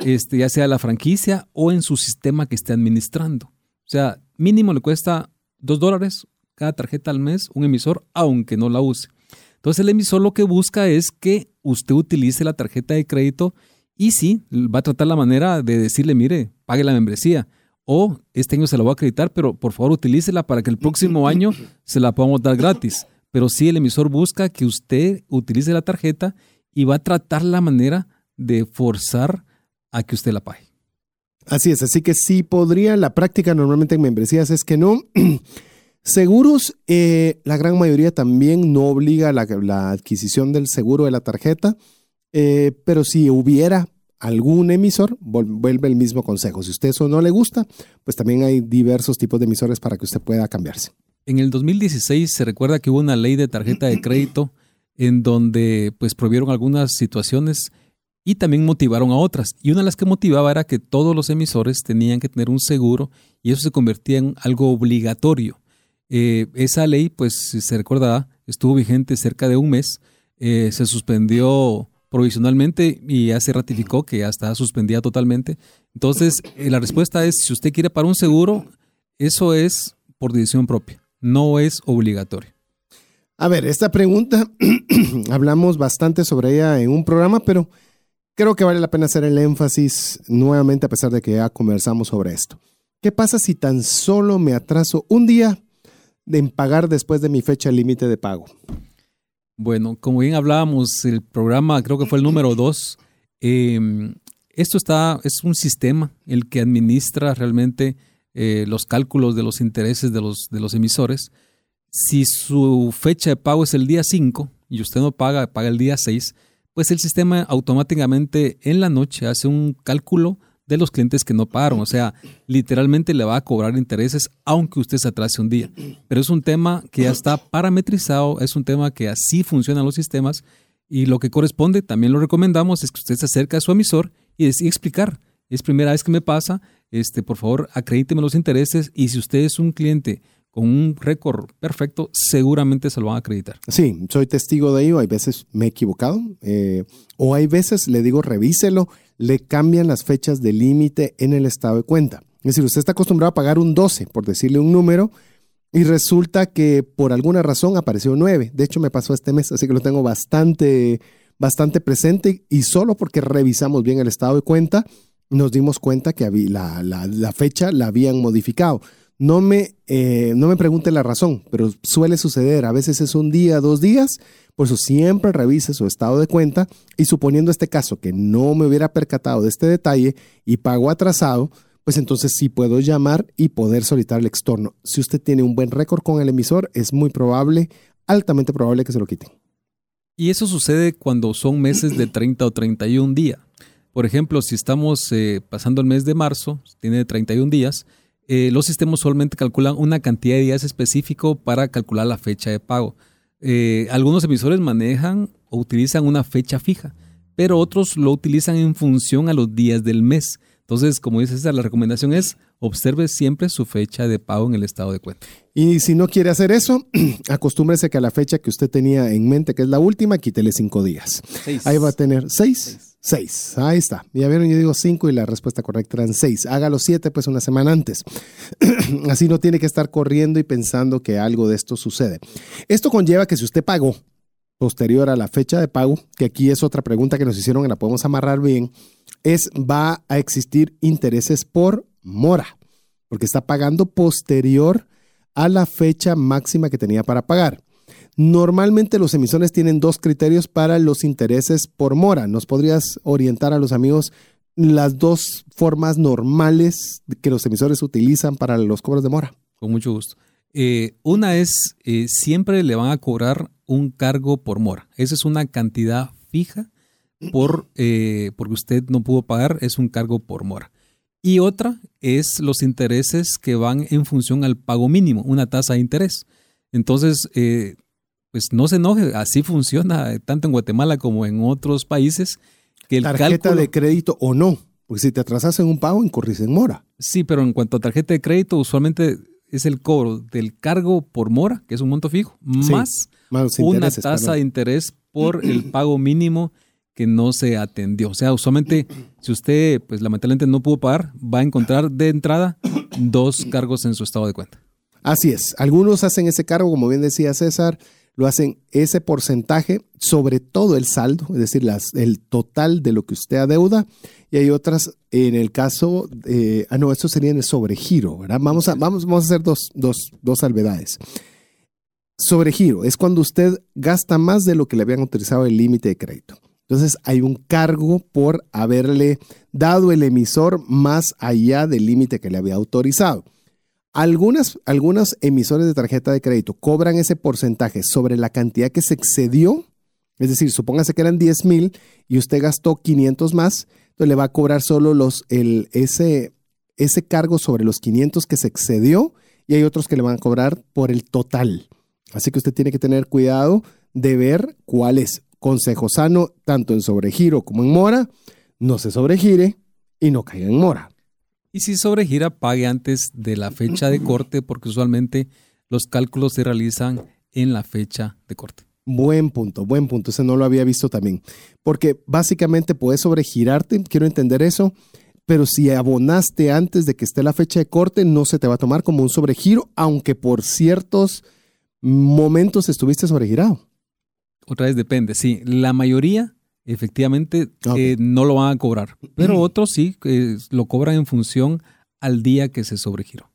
este, ya sea la franquicia o en su sistema que esté administrando. O sea, mínimo le cuesta dos dólares cada tarjeta al mes un emisor, aunque no la use. Entonces el emisor lo que busca es que usted utilice la tarjeta de crédito y sí, va a tratar la manera de decirle, mire, pague la membresía. O este año se la voy a acreditar, pero por favor utilícela para que el próximo año se la podamos dar gratis. Pero sí, el emisor busca que usted utilice la tarjeta y va a tratar la manera de forzar a que usted la pague. Así es, así que sí podría, la práctica normalmente en membresías es que no. Seguros, eh, la gran mayoría también no obliga la, la adquisición del seguro de la tarjeta, eh, pero si hubiera algún emisor, vuelve el mismo consejo. Si usted eso no le gusta, pues también hay diversos tipos de emisores para que usted pueda cambiarse. En el 2016 se recuerda que hubo una ley de tarjeta de crédito en donde pues prohibieron algunas situaciones y también motivaron a otras. Y una de las que motivaba era que todos los emisores tenían que tener un seguro y eso se convertía en algo obligatorio. Eh, esa ley, pues si se recordará, estuvo vigente cerca de un mes, eh, se suspendió provisionalmente y ya se ratificó que ya está suspendida totalmente. Entonces, eh, la respuesta es, si usted quiere para un seguro, eso es por decisión propia, no es obligatorio. A ver, esta pregunta, hablamos bastante sobre ella en un programa, pero Creo que vale la pena hacer el énfasis nuevamente a pesar de que ya conversamos sobre esto. ¿Qué pasa si tan solo me atraso un día en pagar después de mi fecha límite de pago? Bueno, como bien hablábamos, el programa creo que fue el número dos. Em, esto está, es un sistema el que administra realmente eh, los cálculos de los intereses de los, de los emisores. Si su fecha de pago es el día 5 y usted no paga, paga el día 6, pues el sistema automáticamente en la noche hace un cálculo de los clientes que no pagaron. O sea, literalmente le va a cobrar intereses aunque usted se atrase un día. Pero es un tema que ya está parametrizado, es un tema que así funcionan los sistemas y lo que corresponde, también lo recomendamos, es que usted se acerque a su emisor y, y explicar. Es primera vez que me pasa, este, por favor, acredíteme los intereses y si usted es un cliente con un récord perfecto, seguramente se lo van a acreditar. Sí, soy testigo de ello. Hay veces me he equivocado eh, o hay veces le digo revíselo, le cambian las fechas de límite en el estado de cuenta. Es decir, usted está acostumbrado a pagar un 12, por decirle un número, y resulta que por alguna razón apareció 9. De hecho, me pasó este mes, así que lo tengo bastante, bastante presente y solo porque revisamos bien el estado de cuenta, nos dimos cuenta que la, la, fecha la habían modificado. No me, eh, no me pregunte la razón, pero suele suceder. A veces es un día, dos días. Por eso siempre revise su estado de cuenta y suponiendo este caso que no me hubiera percatado de este detalle y pago atrasado, pues entonces sí puedo llamar y poder solicitar el extorno. Si usted tiene un buen récord con el emisor, es muy probable, altamente probable que se lo quiten. Y eso sucede cuando son meses de 30 o 31 días. Por ejemplo, si estamos eh, pasando el mes de marzo, tiene 31 días, eh, los sistemas usualmente calculan una cantidad de días específico para calcular la fecha de pago. Eh, algunos emisores manejan o utilizan una fecha fija, pero otros lo utilizan en función a los días del mes. Entonces, como dice César, la recomendación es observe siempre su fecha de pago en el estado de cuenta. Y si no quiere hacer eso, acostúmbrese que a la fecha que usted tenía en mente, que es la última, quítele cinco días. Ahí va a tener seis. Seis. Ahí está. Ya vieron, yo digo cinco y la respuesta correcta eran seis. Hágalo siete, pues una semana antes. Así no tiene que estar corriendo y pensando que algo de esto sucede. Esto conlleva que si usted pagó posterior a la fecha de pago, que aquí es otra pregunta que nos hicieron y la podemos amarrar bien, es va a existir intereses por mora, porque está pagando posterior a la fecha máxima que tenía para pagar. Normalmente los emisores tienen dos criterios para los intereses por mora. ¿Nos podrías orientar a los amigos las dos formas normales que los emisores utilizan para los cobros de mora? Con mucho gusto. Eh, una es, eh, siempre le van a cobrar un cargo por mora. Esa es una cantidad fija por, eh, porque usted no pudo pagar, es un cargo por mora. Y otra es los intereses que van en función al pago mínimo, una tasa de interés. Entonces, eh, pues no se enoje, así funciona tanto en Guatemala como en otros países. Que el tarjeta de crédito o no, porque si te atrasas en un pago, incurrís en mora. Sí, pero en cuanto a tarjeta de crédito, usualmente es el cobro del cargo por mora, que es un monto fijo, más, una tasa de interés por el pago mínimo que no se atendió. O sea, usualmente, si usted, pues lamentablemente no pudo pagar, va a encontrar de entrada dos cargos en su estado de cuenta. Así es. Algunos hacen ese cargo, como bien decía César, lo hacen ese porcentaje sobre todo el saldo, es decir, las, el total de lo que usted adeuda. Y hay otras, en el caso, ah, no, esto sería en el sobregiro, ¿verdad? Vamos a, vamos, vamos a hacer dos, dos, dos salvedades. Sobregiro es cuando usted gasta más de lo que le habían autorizado el límite de crédito. Entonces hay un cargo por haberle dado el emisor más allá del límite que le había autorizado. Algunas, algunos emisores de tarjeta de crédito cobran ese porcentaje sobre la cantidad que se excedió. Es decir, supóngase que eran 10 mil y usted gastó 500 más, entonces le va a cobrar solo los, el, ese, ese cargo sobre los 500 que se excedió y hay otros que le van a cobrar por el total. Así que usted tiene que tener cuidado de ver cuál es consejo sano, tanto en sobregiro como en mora, no se sobregire y no caiga en mora. Y si sobregira, pague antes de la fecha de corte, porque usualmente los cálculos se realizan en la fecha de corte. Buen punto, buen punto. Ese no lo había visto también. Porque básicamente puedes sobregirarte, quiero entender eso, pero si abonaste antes de que esté la fecha de corte, no se te va a tomar como un sobregiro, aunque por ciertos momentos estuviste sobregirado. Otra vez depende, sí. La mayoría efectivamente eh, no lo van a cobrar, pero otros sí lo cobran en función al día que se sobregiró.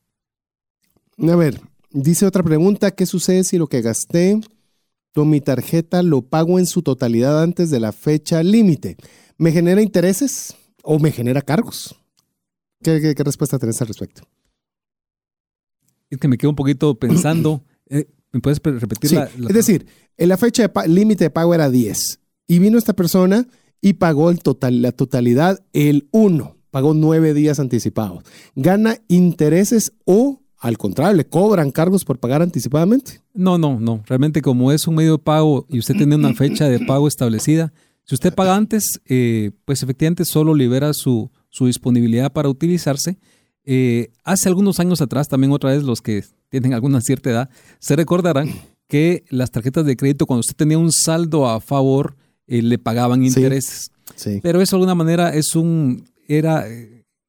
A ver, dice otra pregunta, ¿qué sucede si lo que gasté con mi tarjeta lo pago en su totalidad antes de la fecha límite? ¿Me genera intereses o me genera cargos? ¿Qué, respuesta tenés al respecto? Es que me quedo un poquito pensando. Eh, ¿Me puedes repetir la, Es decir, en la fecha de límite de pago era 10 y vino esta persona y pagó el total, la totalidad el 1, pagó 9 días anticipados. ¿Gana intereses o al contrario, le cobran cargos por pagar anticipadamente? No, no, no. Realmente como es un medio de pago y usted tiene una fecha de pago establecida, si usted paga antes, eh, pues efectivamente solo libera su, su disponibilidad para utilizarse. Eh, hace algunos años atrás, también otra vez los que tienen alguna cierta edad, se recordarán que las tarjetas de crédito, cuando usted tenía un saldo a favor, eh, le pagaban intereses. Pero eso de alguna manera es un, era,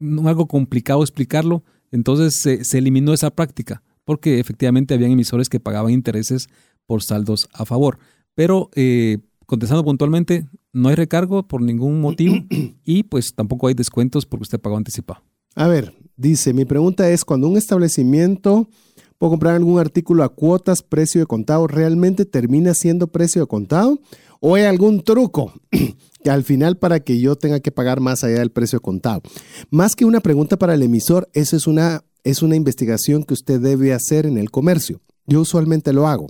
algo complicado explicarlo, entonces se, eliminó esa práctica, porque efectivamente habían emisores que pagaban intereses por saldos a favor. Pero eh, contestando puntualmente, no hay recargo por ningún motivo y pues tampoco hay descuentos porque usted pagó anticipado. A ver, dice, mi pregunta es, cuando un establecimiento puede comprar algún artículo a cuotas, precio de contado, ¿realmente termina siendo precio de contado? ¿O hay algún truco que al final para que yo tenga que pagar más allá del precio contado? Más que una pregunta para el emisor, eso es una, es una investigación que usted debe hacer en el comercio. Yo usualmente lo hago.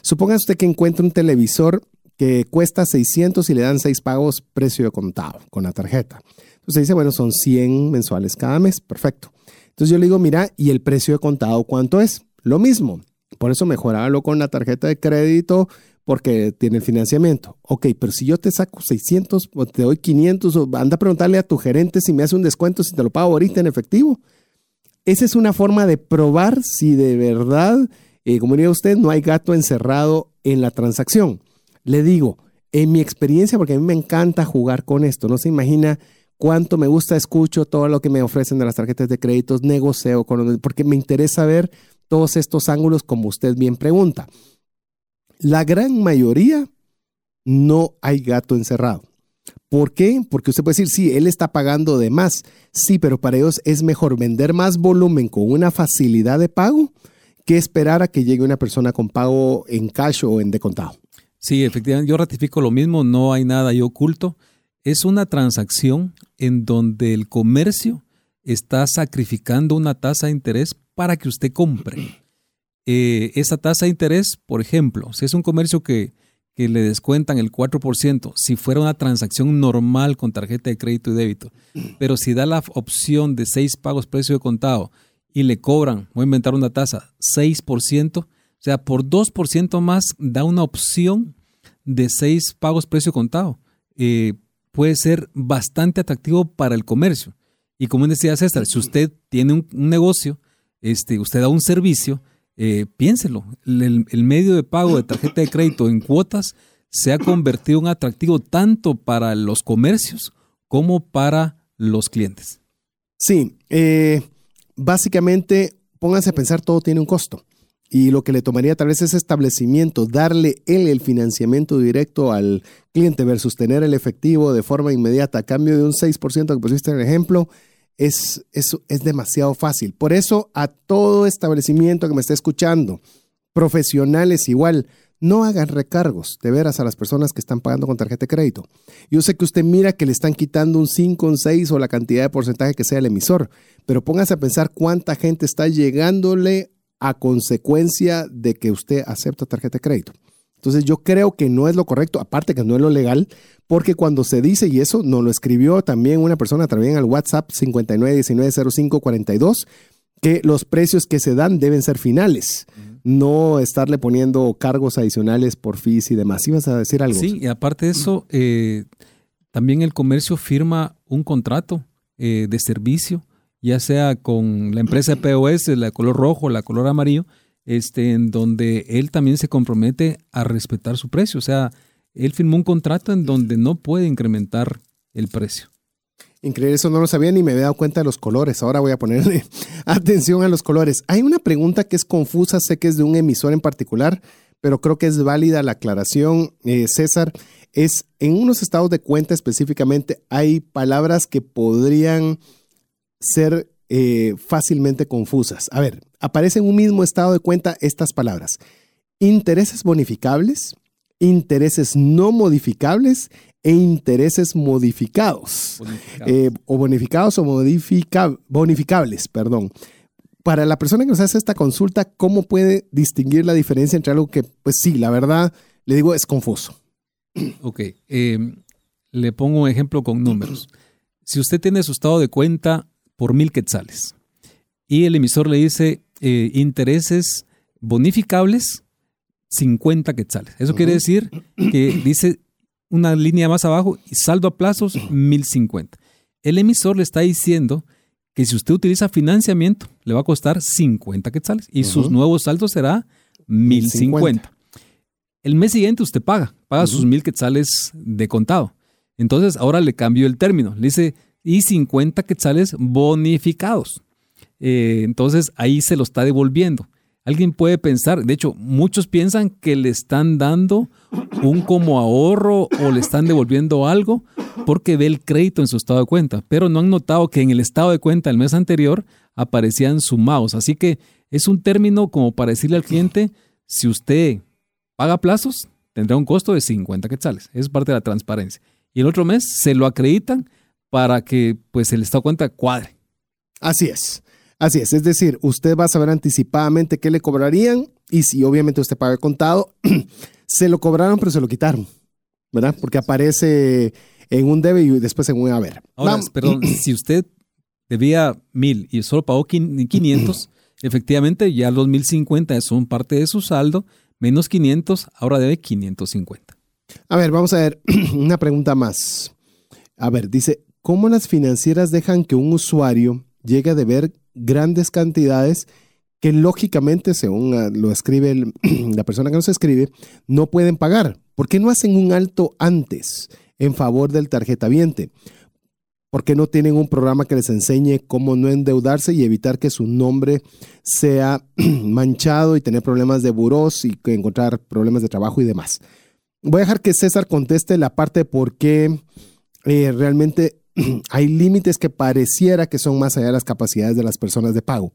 Suponga usted que encuentra un televisor que cuesta 600 y le dan 6 pagos precio de contado con la tarjeta. Entonces dice, bueno, son 100 mensuales cada mes, perfecto. Entonces yo le digo, mira, ¿y el precio de contado cuánto es? Lo mismo. Por eso mejorarlo con la tarjeta de crédito porque tiene el financiamiento. Ok, pero si yo te saco 600 o te doy 500, o anda a preguntarle a tu gerente si me hace un descuento, si te lo pago ahorita en efectivo. Esa es una forma de probar si de verdad, eh, como diría usted, no hay gato encerrado en la transacción. Le digo, en mi experiencia, porque a mí me encanta jugar con esto, no se imagina cuánto me gusta, escucho todo lo que me ofrecen de las tarjetas de créditos, negocio porque me interesa ver todos estos ángulos como usted bien pregunta. La gran mayoría no hay gato encerrado. ¿Por qué? Porque usted puede decir, sí, él está pagando de más. Sí, pero para ellos es mejor vender más volumen con una facilidad de pago que esperar a que llegue una persona con pago en cash o en decontado. Sí, efectivamente, yo ratifico lo mismo, no hay nada ahí oculto. Es una transacción en donde el comercio está sacrificando una tasa de interés para que usted compre. Eh, esa tasa de interés, por ejemplo, si es un comercio que, que le descuentan el 4%, si fuera una transacción normal con tarjeta de crédito y débito, pero si da la opción de seis pagos precio de contado y le cobran, voy a inventar una tasa, 6%, o sea, por 2% más da una opción de seis pagos precio de contado. Eh, puede ser bastante atractivo para el comercio. Y como decía César, si usted tiene un negocio este, usted da un servicio, eh, piénselo, el, medio de pago de tarjeta de crédito en cuotas se ha convertido en atractivo tanto para los comercios como para los clientes. Sí, eh, básicamente pónganse a pensar, todo tiene un costo. Y lo que le tomaría tal vez ese establecimiento, darle él el financiamiento directo al cliente versus tener el efectivo de forma inmediata a cambio de un 6% que pusiste en el ejemplo, es, es, es demasiado fácil. Por eso a todo establecimiento que me esté escuchando, profesionales igual, no hagan recargos de veras a las personas que están pagando con tarjeta de crédito. Yo sé que usted mira que le están quitando un 5, un 6 o la cantidad de porcentaje que sea el emisor, pero póngase a pensar cuánta gente está llegándole a consecuencia de que usted acepta tarjeta de crédito. Entonces yo creo que no es lo correcto, aparte que no es lo legal, porque cuando se dice, y eso nos lo escribió también una persona también al WhatsApp 59190542, que los precios que se dan deben ser finales, no estarle poniendo cargos adicionales por fees y demás. ¿Ibas a decir algo? Sí, y aparte de eso, eh, también el comercio firma un contrato eh, de servicio, ya sea con la empresa POS, la color rojo, la color amarillo, este, en donde él también se compromete a respetar su precio. O sea, él firmó un contrato en donde no puede incrementar el precio. Increíble, eso no lo sabía ni me había dado cuenta de los colores. Ahora voy a ponerle atención a los colores. Hay una pregunta que es confusa, sé que es de un emisor en particular, pero creo que es válida la aclaración, eh, César. Es en unos estados de cuenta específicamente hay palabras que podrían ser eh, fácilmente confusas. A ver, aparece en un mismo estado de cuenta estas palabras. Intereses bonificables, intereses no modificables e intereses modificados. Eh, o bonificados o bonificables, perdón. Para la persona que nos hace esta consulta, ¿cómo puede distinguir la diferencia entre algo que, pues sí, la verdad, le digo, es confuso? Ok, em, le pongo un ejemplo con números. Si usted tiene su estado de cuenta por mil quetzales y el emisor le dice eh, intereses bonificables 50 quetzales. Eso quiere decir que dice una línea más abajo y saldo a plazos 1050. El emisor le está diciendo que si usted utiliza financiamiento le va a costar 50 quetzales y sus nuevos saldos será 1050. El mes siguiente usted paga, paga sus mil quetzales de contado. Entonces ahora le cambio el término. Le dice, y 50 quetzales bonificados. Eh, entonces ahí se lo está devolviendo. Alguien puede pensar, de hecho, muchos piensan que le están dando un como ahorro o le están devolviendo algo porque ve el crédito en su estado de cuenta, pero no han notado que en el estado de cuenta del mes anterior aparecían sumados. Así que es un término como para decirle al cliente, si usted paga plazos, tendrá un costo de 50 quetzales. Es parte de la transparencia. Y el otro mes se lo acreditan para que pues el estado de cuenta cuadre. Así es. Así es, es decir, usted va a saber anticipadamente qué le cobrarían y si obviamente usted paga el contado, se lo cobraron pero se lo quitaron, ¿verdad? Porque aparece en un debe y después en un haber. Ahora, perdón, si usted debía mil y solo pagó 500, efectivamente ya los 1050 son parte de su saldo, menos 500, ahora debe 550. A ver, vamos a ver una pregunta más. A ver, dice, ¿cómo las financieras dejan que un usuario llegue a deber grandes cantidades que lógicamente, según ah, lo escribe la persona que nos escribe, no pueden pagar. ¿Por qué no hacen un alto antes en favor del tarjeta viente? ¿Por qué no tienen un programa que les enseñe cómo no endeudarse y evitar que su nombre sea manchado y tener problemas de buros y encontrar problemas de trabajo y demás? Voy a dejar que César conteste la parte de por qué eh, realmente hay límites que pareciera que son más allá de las capacidades de las personas de pago.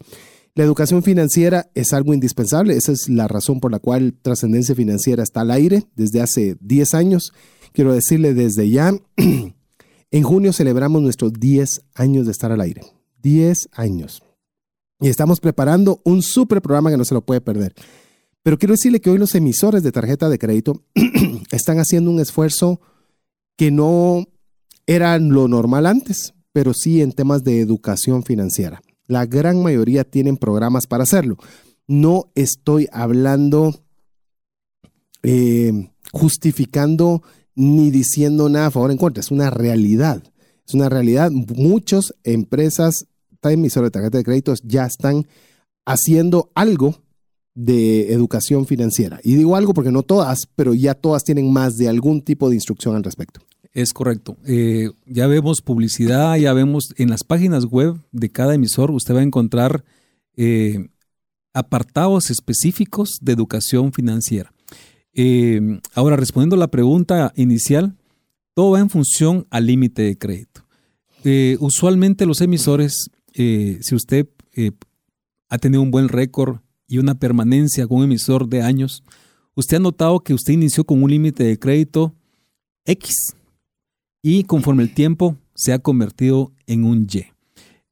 La educación financiera es algo indispensable, esa es la razón por la cual Trascendencia Financiera está al aire desde hace 10 años. Quiero decirle desde ya, en junio celebramos nuestros 10 años de estar al aire. 10 años. Y estamos preparando un super programa que no se lo puede perder. Pero quiero decirle que hoy los emisores de tarjeta de crédito están haciendo un esfuerzo que no era lo normal antes, pero sí en temas de educación financiera. La gran mayoría tienen programas para hacerlo. No estoy hablando eh, justificando ni diciendo nada a favor en contra, es una realidad. Es una realidad. Muchas empresas, emisores de tarjeta de créditos ya están haciendo algo de educación financiera. Y digo algo porque no todas, pero ya todas tienen más de algún tipo de instrucción al respecto. Es correcto. Eh, ya vemos publicidad, ya vemos en las páginas web de cada emisor, usted va a encontrar eh, apartados específicos de educación financiera. Eh, ahora, respondiendo a la pregunta inicial, todo va en función al límite de crédito. usualmente los emisores, si usted ha tenido un buen récord y una permanencia con un emisor de años, usted ha notado que usted inició con un límite de crédito X y conforme el tiempo se ha convertido en un Y.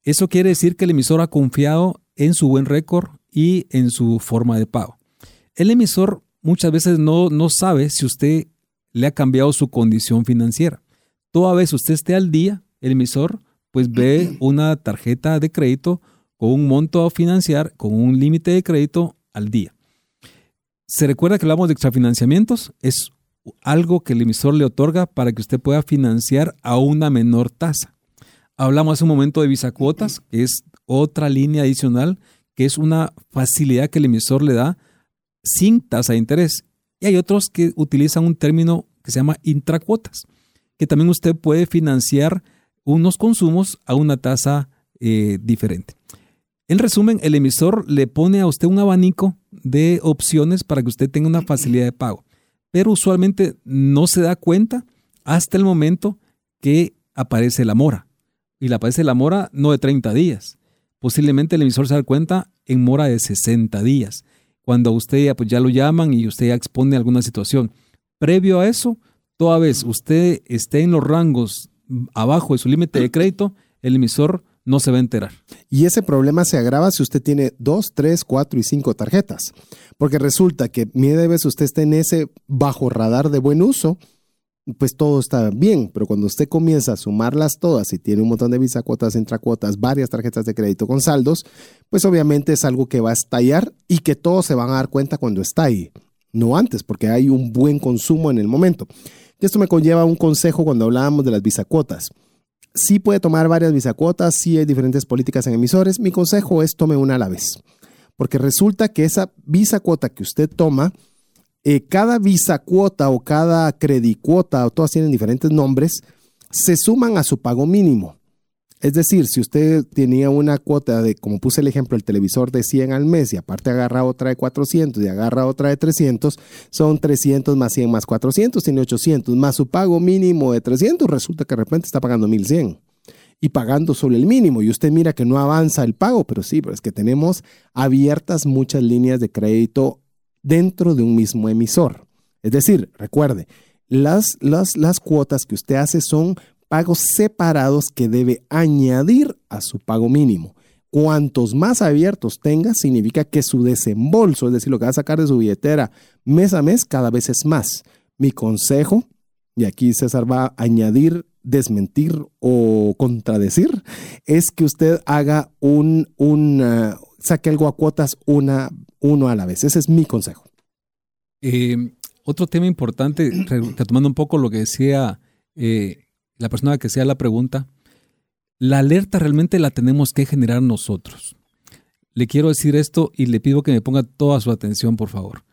Eso quiere decir que el emisor ha confiado en su buen récord y en su forma de pago. El emisor muchas veces no, no sabe si usted le ha cambiado su condición financiera. Toda vez usted esté al día, el emisor pues ve una tarjeta de crédito con un monto a financiar, con un límite de crédito al día. Se recuerda que hablamos de extrafinanciamientos, es algo que el emisor le otorga para que usted pueda financiar a una menor tasa. Hablamos hace un momento de visa cuotas, que es otra línea adicional, que es una facilidad que el emisor le da sin tasa de interés. Y hay otros que utilizan un término que se llama intracuotas, que también usted puede financiar unos consumos a una tasa eh, diferente. En resumen, el emisor le pone a usted un abanico de opciones para que usted tenga una facilidad de pago pero usualmente no se da cuenta hasta el momento que aparece la mora. Y le aparece la mora no de 30 días. Posiblemente el emisor se da cuenta en mora de 60 días, cuando usted ya, pues ya lo llaman y usted ya expone alguna situación. Previo a eso, toda vez usted esté en los rangos abajo de su límite de crédito, el emisor no se va a enterar. Y ese problema se agrava si usted tiene dos, tres, cuatro y cinco tarjetas. Porque resulta que vez usted está en ese bajo radar de buen uso, pues todo está bien, pero cuando usted comienza a sumarlas todas y tiene un montón de visa cuotas, intracuotas, varias tarjetas de crédito con saldos, pues obviamente es algo que va a estallar y que todos se van a dar cuenta cuando está ahí, no antes, porque hay un buen consumo en el momento. Y esto me conlleva un consejo cuando hablábamos de las visa cuotas sí puede tomar varias visacuotas, sí hay diferentes políticas en emisores. Mi consejo es tome una a la vez, porque resulta que esa visa cuota que usted toma, eh, cada visa cuota o cada credicuota, o todas tienen diferentes nombres, se suman a su pago mínimo. Es decir, si usted tenía una cuota de, como puse el ejemplo, el televisor de 100 al mes y aparte agarra otra de 400 y agarra otra de 300, son 300 más 100 más 400, tiene 800, más su pago mínimo de 300, resulta que de repente está pagando 1100 y pagando solo el mínimo. Y usted mira que no avanza el pago, pero sí, pero es que tenemos abiertas muchas líneas de crédito dentro de un mismo emisor. Es decir, recuerde, las, las, las cuotas que usted hace son pagos separados que debe añadir a su pago mínimo. Cuantos más abiertos tenga, significa que su desembolso, es decir, lo que va a sacar de su billetera mes a mes, cada vez es más. Mi consejo, y aquí César va a añadir, desmentir o contradecir, es que usted haga un, un saque algo a cuotas una, uno a la vez. Ese es mi consejo. Eh, otro tema importante, retomando un poco lo que decía eh, la persona que hacía la pregunta, la alerta realmente la tenemos que generar nosotros. Le quiero decir esto y le pido que me ponga toda su atención, por favor.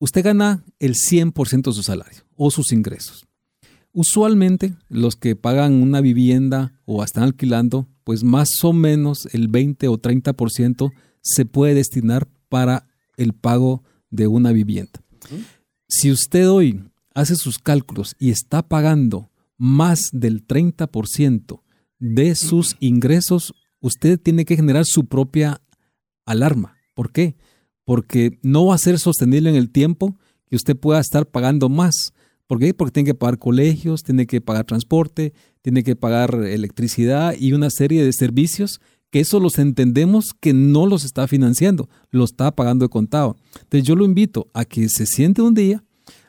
Usted gana el 100% de su salario o sus ingresos. Usualmente los que pagan una vivienda o están alquilando, pues más o menos el 20 o 30% se puede destinar para el pago de una vivienda. Si usted hoy hace sus cálculos y está pagando más del 30% de sus ingresos, usted tiene que generar su propia alarma. ¿Por qué? Porque no va a ser sostenible en el tiempo que usted pueda estar pagando más. ¿Por qué? Porque tiene que pagar colegios, tiene que pagar transporte, tiene que pagar electricidad y una serie de servicios que eso los entendemos que no los está financiando, lo está pagando de contado. Entonces yo lo invito a que se siente un día,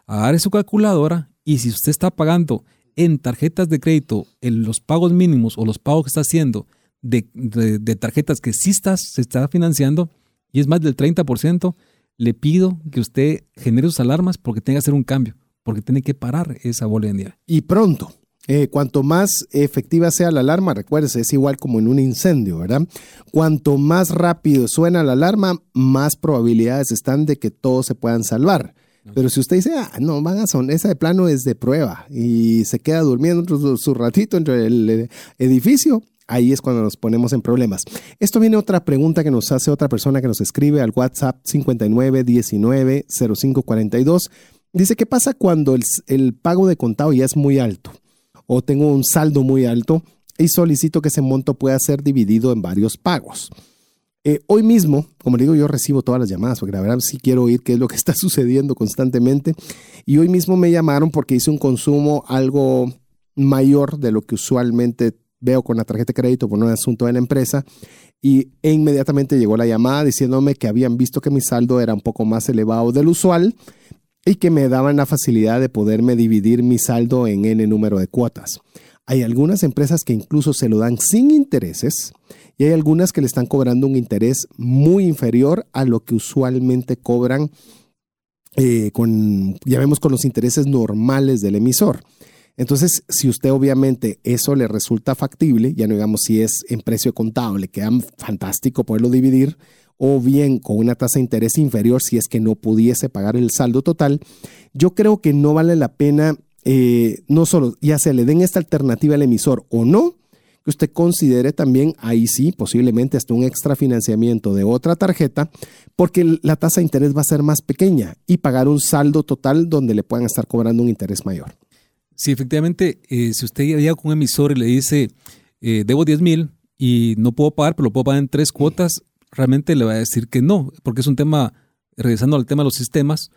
agarre su calculadora y si usted está pagando en tarjetas de crédito, en los pagos mínimos o los pagos que está haciendo de, tarjetas que sí está, se está financiando y es más del 30%, le pido que usted genere sus alarmas porque tenga que hacer un cambio, porque tiene que parar esa bola de. Y pronto. Eh, cuanto más efectiva sea la alarma, recuérdese, es igual como en un incendio, ¿verdad? Cuanto más rápido suena la alarma, más probabilidades están de que todos se puedan salvar. Pero si usted dice, ah, no, van a son, esa de plano es de prueba y se queda durmiendo su ratito entre el edificio, ahí es cuando nos ponemos en problemas. Esto viene otra pregunta que nos hace otra persona que nos escribe al WhatsApp 59190542. Dice, ¿qué pasa cuando el, el pago de contado ya es muy alto? O tengo un saldo muy alto y solicito que ese monto pueda ser dividido en varios pagos. Eh, hoy mismo, como digo, yo recibo todas las llamadas, porque la verdad sí quiero oír qué es lo que está sucediendo constantemente. Y hoy mismo me llamaron porque hice un consumo algo mayor de lo que usualmente veo con la tarjeta de crédito por un asunto de la empresa. Y e inmediatamente llegó la llamada diciéndome que habían visto que mi saldo era un poco más elevado del usual y que me daban la facilidad de poderme dividir mi saldo en N número de cuotas. Hay algunas empresas que incluso se lo dan sin intereses y hay algunas que le están cobrando un interés muy inferior a lo que usualmente cobran eh, con, ya vemos, con los intereses normales del emisor. Entonces, si usted obviamente eso le resulta factible, ya no digamos si es en precio contado, le queda fantástico poderlo dividir, o bien con una tasa de interés inferior si es que no pudiese pagar el saldo total, yo creo que no vale la pena, eh, no solo ya se le den esta alternativa al emisor o no, que usted considere también, ahí sí, posiblemente hasta un extra financiamiento de otra tarjeta, porque la tasa de interés va a ser más pequeña y pagar un saldo total donde le puedan estar cobrando un interés mayor. Sí, efectivamente, eh, si usted llega con un emisor y le dice, eh, debo 10 mil y no puedo pagar, pero lo puedo pagar en tres cuotas, realmente le va a decir que no, porque es un tema, regresando al tema de los sistemas,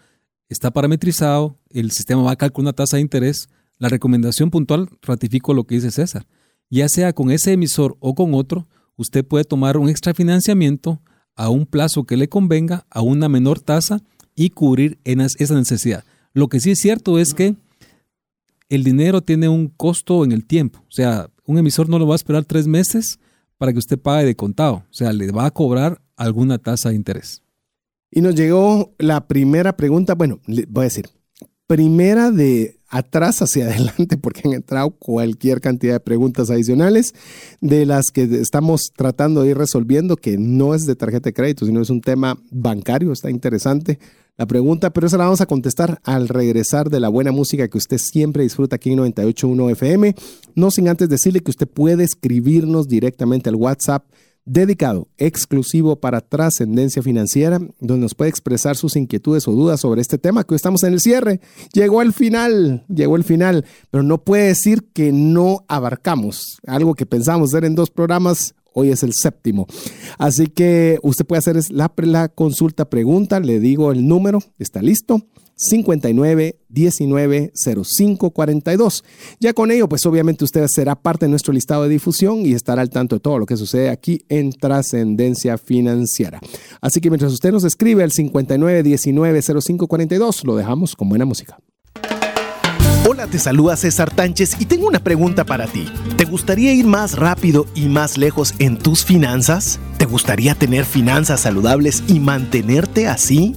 está parametrizado, el sistema va a calcular una tasa de interés. La recomendación puntual, ratifico lo que dice César, ya sea con ese emisor o con otro, usted puede tomar un extra financiamiento a un plazo que le convenga, a una menor tasa y cubrir esa necesidad. Lo que sí es cierto es que el dinero tiene un costo en el tiempo. O sea, un emisor no lo va a esperar tres meses para que usted pague de contado. O sea, le va a cobrar alguna tasa de interés. Y nos llegó la primera pregunta. Bueno, voy a decir, primera de atrás hacia adelante porque han entrado cualquier cantidad de preguntas adicionales de las que estamos tratando de ir resolviendo, que no es de tarjeta de crédito, sino es un tema bancario, está interesante la pregunta, pero esa la vamos a contestar al regresar de la buena música que usted siempre disfruta aquí en 98.1 FM, no sin antes decirle que usted puede escribirnos directamente al WhatsApp dedicado exclusivo para trascendencia financiera, donde nos puede expresar sus inquietudes o dudas sobre este tema que hoy estamos en el cierre. Llegó el final, llegó el final, pero no puede decir que no abarcamos algo que pensamos hacer en dos programas. Hoy es el séptimo. Así que usted puede hacer la, la consulta pregunta, le digo el número, está listo. 59 19 05 42. Ya con ello, pues obviamente usted será parte de nuestro listado de difusión y estará al tanto de todo lo que sucede aquí en Trascendencia Financiera. Así que mientras usted nos escribe al 59 19 05 42, lo dejamos con buena música. Hola, te saluda César Tánchez y tengo una pregunta para ti. ¿Te gustaría ir más rápido y más lejos en tus finanzas? ¿Te gustaría tener finanzas saludables y mantenerte así?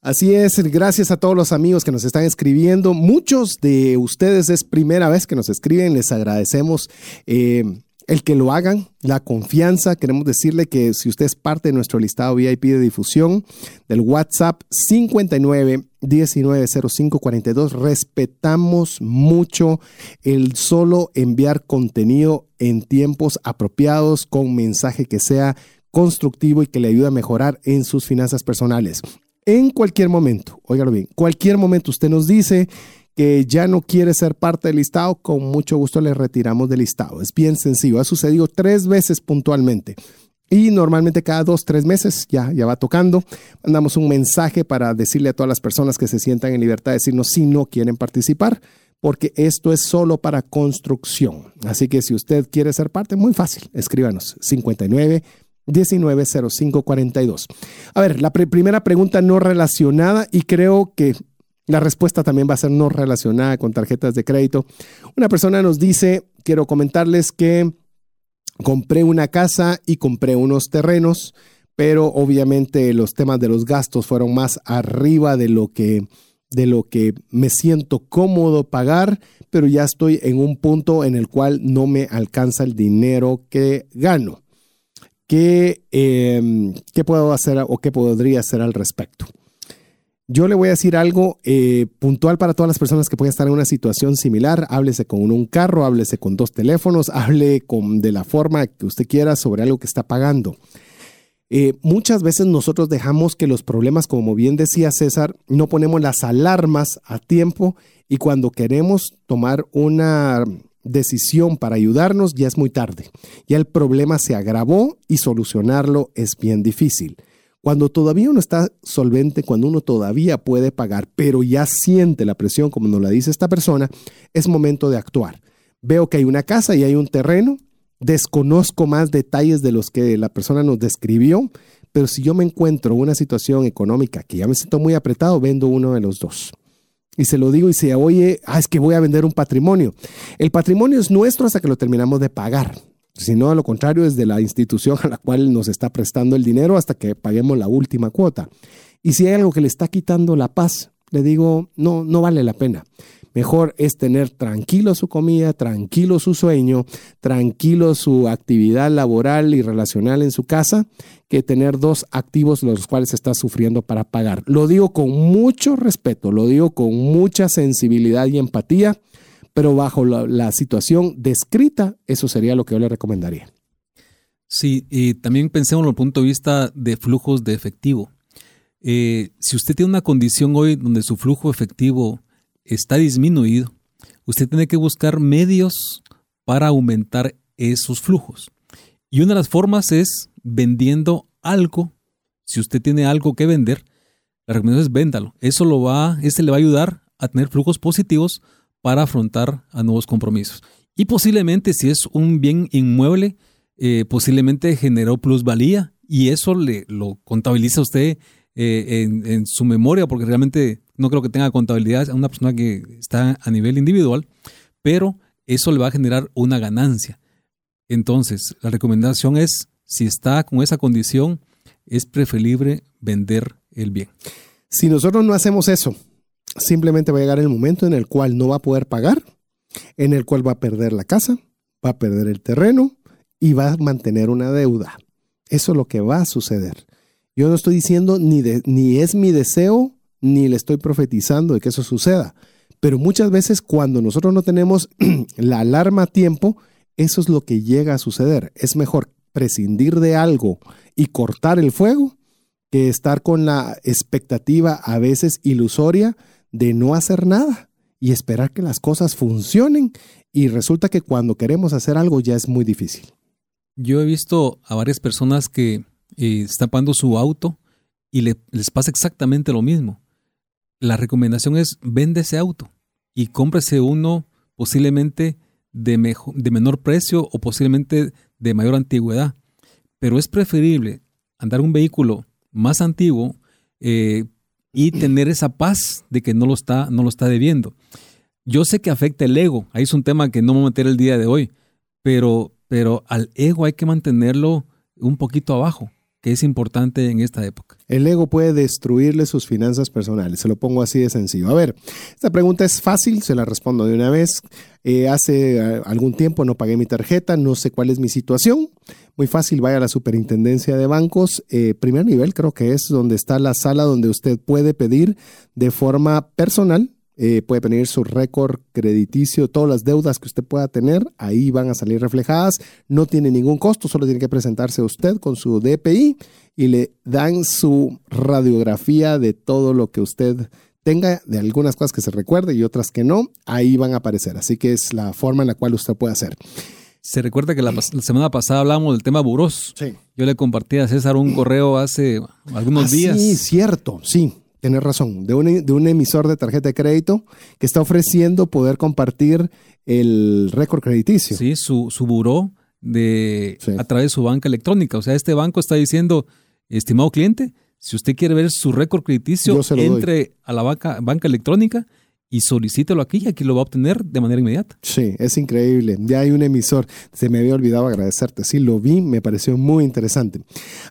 Así es, gracias a todos los amigos que nos están escribiendo. Muchos de ustedes es primera vez que nos escriben, les agradecemos. Eh, el que lo hagan, la confianza. Queremos decirle que si usted es parte de nuestro listado VIP de difusión del WhatsApp 59 1905 42, respetamos mucho el solo enviar contenido en tiempos apropiados con mensaje que sea constructivo y que le ayude a mejorar en sus finanzas personales en cualquier momento, óigalo bien, cualquier momento usted nos dice que ya no quiere ser parte del listado, con mucho gusto le retiramos del listado. Es bien sencillo, ha sucedido tres veces puntualmente. Y normalmente cada dos, tres meses ya, ya va tocando. Mandamos un mensaje para decirle a todas las personas que se sientan en libertad de decirnos si no quieren participar, porque esto es solo para construcción. Así que si usted quiere ser parte, muy fácil, escríbanos 59 190542. A ver, la primera pregunta no relacionada y creo que la respuesta también va a ser no relacionada con tarjetas de crédito. Una persona nos dice, quiero comentarles que compré una casa y compré unos terrenos, pero obviamente los temas de los gastos fueron más arriba de lo que de lo que me siento cómodo pagar, pero ya estoy en un punto en el cual no me alcanza el dinero que gano. ¿Qué, em, ¿Qué puedo hacer o qué podría hacer al respecto? Yo le voy a decir algo eh, puntual para todas las personas que pueden estar en una situación similar. Háblese con un carro, háblese con dos teléfonos, hable con, de la forma que usted quiera sobre algo que está pagando. Eh, muchas veces nosotros dejamos que los problemas, como bien decía César, no ponemos las alarmas a tiempo y cuando queremos tomar una decisión para ayudarnos, ya es muy tarde. Ya el problema se agravó y solucionarlo es bien difícil. Cuando todavía uno está solvente, cuando uno todavía puede pagar, pero ya siente la presión, como nos la dice esta persona, es momento de actuar. Veo que hay una casa y hay un terreno, desconozco más detalles de los que la persona nos describió, pero si yo me encuentro en una situación económica que ya me siento muy apretado, vendo uno de los dos y se lo digo y se oye, ah, es que voy a vender un patrimonio. El patrimonio es nuestro hasta que lo terminamos de pagar. Si no, a lo contrario, es de la institución a la cual nos está prestando el dinero hasta que paguemos la última cuota. Y si hay algo que le está quitando la paz, le digo, no, no vale la pena. Mejor es tener tranquilo su comida, tranquilo su sueño, tranquilo su actividad laboral y relacional en su casa, que tener dos activos los cuales está sufriendo para pagar. Lo digo con mucho respeto, lo digo con mucha sensibilidad y empatía, pero bajo la, situación descrita, eso sería lo que yo le recomendaría. Sí, y también pensemos en el punto de vista de flujos de efectivo. Eh, si usted tiene una condición hoy donde su flujo efectivo está disminuido, usted tiene que buscar medios para aumentar esos flujos. Y una de las formas es vendiendo algo. Si usted tiene algo que vender, la recomendación es véndalo. Eso lo va, ese le va a ayudar a tener flujos positivos para afrontar a nuevos compromisos. Y posiblemente si es un bien inmueble, eh, posiblemente generó plusvalía y eso le, lo contabiliza usted eh, en, su memoria, porque realmente no creo que tenga contabilidad a una persona que está a nivel individual, pero eso le va a generar una ganancia. Entonces, la recomendación es, si está con esa condición, es preferible vender el bien. Si nosotros no hacemos eso, simplemente va a llegar el momento en el cual no va a poder pagar, en el cual va a perder la casa, va a perder el terreno, y va a mantener una deuda. Eso es lo que va a suceder. Yo no estoy diciendo ni, ni es mi deseo, ni le estoy profetizando de que eso suceda. Pero muchas veces cuando nosotros no tenemos la alarma a tiempo, eso es lo que llega a suceder. Es mejor prescindir de algo y cortar el fuego que estar con la expectativa a veces ilusoria de no hacer nada y esperar que las cosas funcionen y resulta que cuando queremos hacer algo ya es muy difícil. Yo he visto a varias personas que eh, están pagando su auto y les pasa exactamente lo mismo. La recomendación es vende ese auto y cómprese uno posiblemente de, de menor precio o posiblemente de mayor antigüedad. Pero es preferible andar un vehículo más antiguo eh, y tener esa paz de que no lo, está, no lo está debiendo. Yo sé que afecta el ego, ahí es un tema que no me voy a meter el día de hoy, pero pero al ego hay que mantenerlo un poquito abajo, que es importante en esta época. El ego puede destruirle sus finanzas personales, se lo pongo así de sencillo. A ver, esta pregunta es fácil, se la respondo de una vez. Eh, hace eh, algún tiempo no pagué mi tarjeta, no sé cuál es mi situación. Muy fácil, vaya a la superintendencia de bancos, eh, primer nivel creo que es donde está la sala donde usted puede pedir de forma personal eh, puede pedir su récord crediticio, todas las deudas que usted pueda tener, ahí van a salir reflejadas. No tiene ningún costo, solo tiene que presentarse usted con su DPI y le dan su radiografía de todo lo que usted tenga, de algunas cosas que se recuerde y otras que no, ahí van a aparecer. Así que es la forma en la cual usted puede hacer. Se recuerda que la, semana pasada hablamos del tema buros. Sí. Yo le compartí a César un correo hace algunos ah, días. Sí, cierto, sí. Tienes razón, de un, de un emisor de tarjeta de crédito que está ofreciendo poder compartir el récord crediticio. Sí, su, su buró de, a través de su banca electrónica. O sea, este banco está diciendo, estimado cliente, si usted quiere ver su récord crediticio, entre a la banca, banca electrónica y solicítelo aquí y aquí lo va a obtener de manera inmediata. Sí, es increíble. Ya hay un emisor. Se me había olvidado agradecerte. Sí, lo vi, me pareció muy interesante.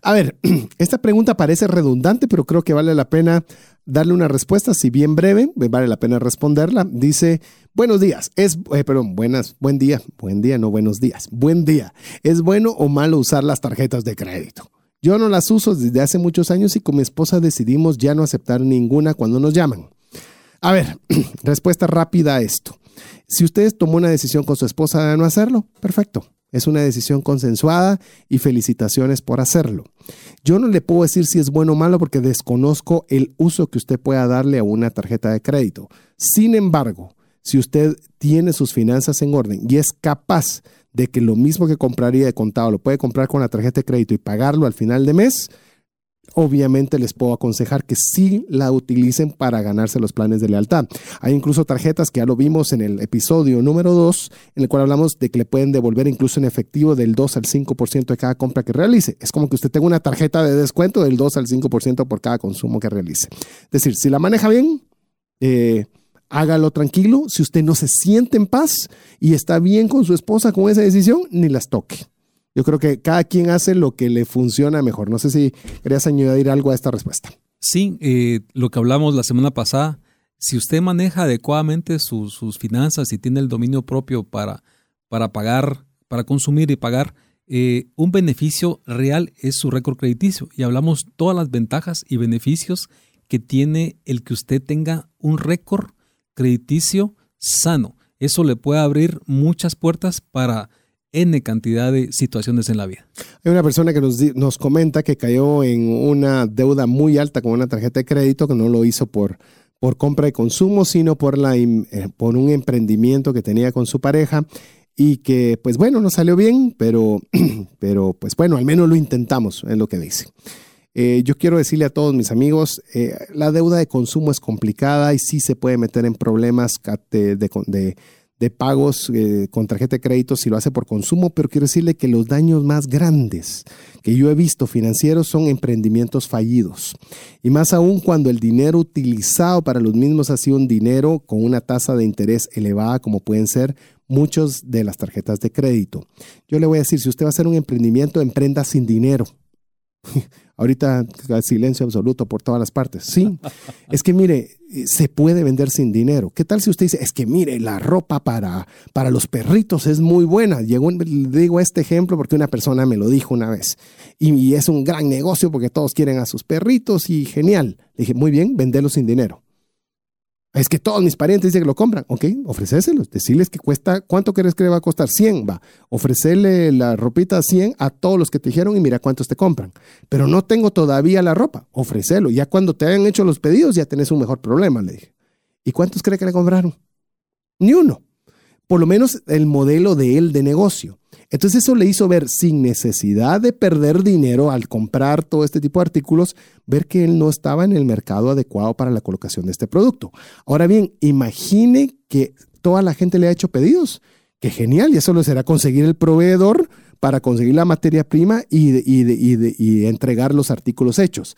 A ver, esta pregunta parece redundante, pero creo que vale la pena darle una respuesta, si bien breve, vale la pena responderla. Dice, buenos días, es, eh, perdón, buenas, buen día, buen día, no buenos días, buen día. ¿Es bueno o malo usar las tarjetas de crédito? Yo no las uso desde hace muchos años y con mi esposa decidimos ya no aceptar ninguna cuando nos llaman. A ver, respuesta rápida a esto. Si usted tomó una decisión con su esposa de no hacerlo, perfecto. Es una decisión consensuada y felicitaciones por hacerlo. Yo no le puedo decir si es bueno o malo porque desconozco el uso que usted pueda darle a una tarjeta de crédito. Sin embargo, si usted tiene sus finanzas en orden y es capaz de que lo mismo que compraría de contado lo puede comprar con la tarjeta de crédito y pagarlo al final de mes, obviamente les puedo aconsejar que sí la utilicen para ganarse los planes de lealtad. Hay incluso tarjetas que ya lo vimos en el episodio número 2, en el cual hablamos de que le pueden devolver incluso en efectivo del 2 al 5% de cada compra que realice. Es como que usted tenga una tarjeta de descuento del 2 al 5% por cada consumo que realice. Es decir, si la maneja bien, eh, hágalo tranquilo. Si usted no se siente en paz y está bien con su esposa con esa decisión, ni las toque. Yo creo que cada quien hace lo que le funciona mejor. No sé si querías añadir algo a esta respuesta. Sí, eh, lo que hablamos la semana pasada, si usted maneja adecuadamente sus finanzas y tiene el dominio propio para, para pagar, para consumir y pagar, eh, un beneficio real es su récord crediticio. Y hablamos todas las ventajas y beneficios que tiene el que usted tenga un récord crediticio sano. Eso le puede abrir muchas puertas para N cantidad de situaciones en la vida. Hay una persona que nos, nos comenta que cayó en una deuda muy alta con una tarjeta de crédito que no lo hizo por por compra y consumo, sino por, la, eh, por un emprendimiento que tenía con su pareja y que pues bueno, no salió bien, pero, pero pues bueno, al menos lo intentamos, es lo que dice. Eh, yo quiero decirle a todos mis amigos, eh, la deuda de consumo es complicada y sí se puede meter en problemas de, pagos eh, con tarjeta de crédito si lo hace por consumo, pero quiero decirle que los daños más grandes que yo he visto financieros son emprendimientos fallidos. Y más aún cuando el dinero utilizado para los mismos ha sido un dinero con una tasa de interés elevada como pueden ser muchos de las tarjetas de crédito. Yo le voy a decir, si usted va a hacer un emprendimiento, emprenda sin dinero. Ahorita silencio absoluto por todas las partes. Sí, es que mire, se puede vender sin dinero. ¿Qué tal si usted dice, es que mire, la ropa para, para los perritos es muy buena? Llegó, digo este ejemplo porque una persona me lo dijo una vez. Y, y es un gran negocio porque todos quieren a sus perritos y genial. Le dije, muy bien, venderlo sin dinero. Es que todos mis parientes dicen que lo compran. Ok, ofrecéselos. Decirles que cuesta, ¿cuánto crees que le va a costar? 100. Va. Ofrecerle la ropita a 100 a todos los que te dijeron y mira cuántos te compran. Pero no tengo todavía la ropa. Ofrecelo. Ya cuando te hayan hecho los pedidos ya tenés un mejor problema, le dije. ¿Y cuántos cree que le compraron? Ni uno. Por lo menos el modelo de él de negocio. Entonces eso le hizo ver sin necesidad de perder dinero al comprar todo este tipo de artículos, ver que él no estaba en el mercado adecuado para la colocación de este producto. Ahora bien, imagine que toda la gente le ha hecho pedidos. Qué genial, y eso lo será conseguir el proveedor para conseguir la materia prima y, y entregar los artículos hechos.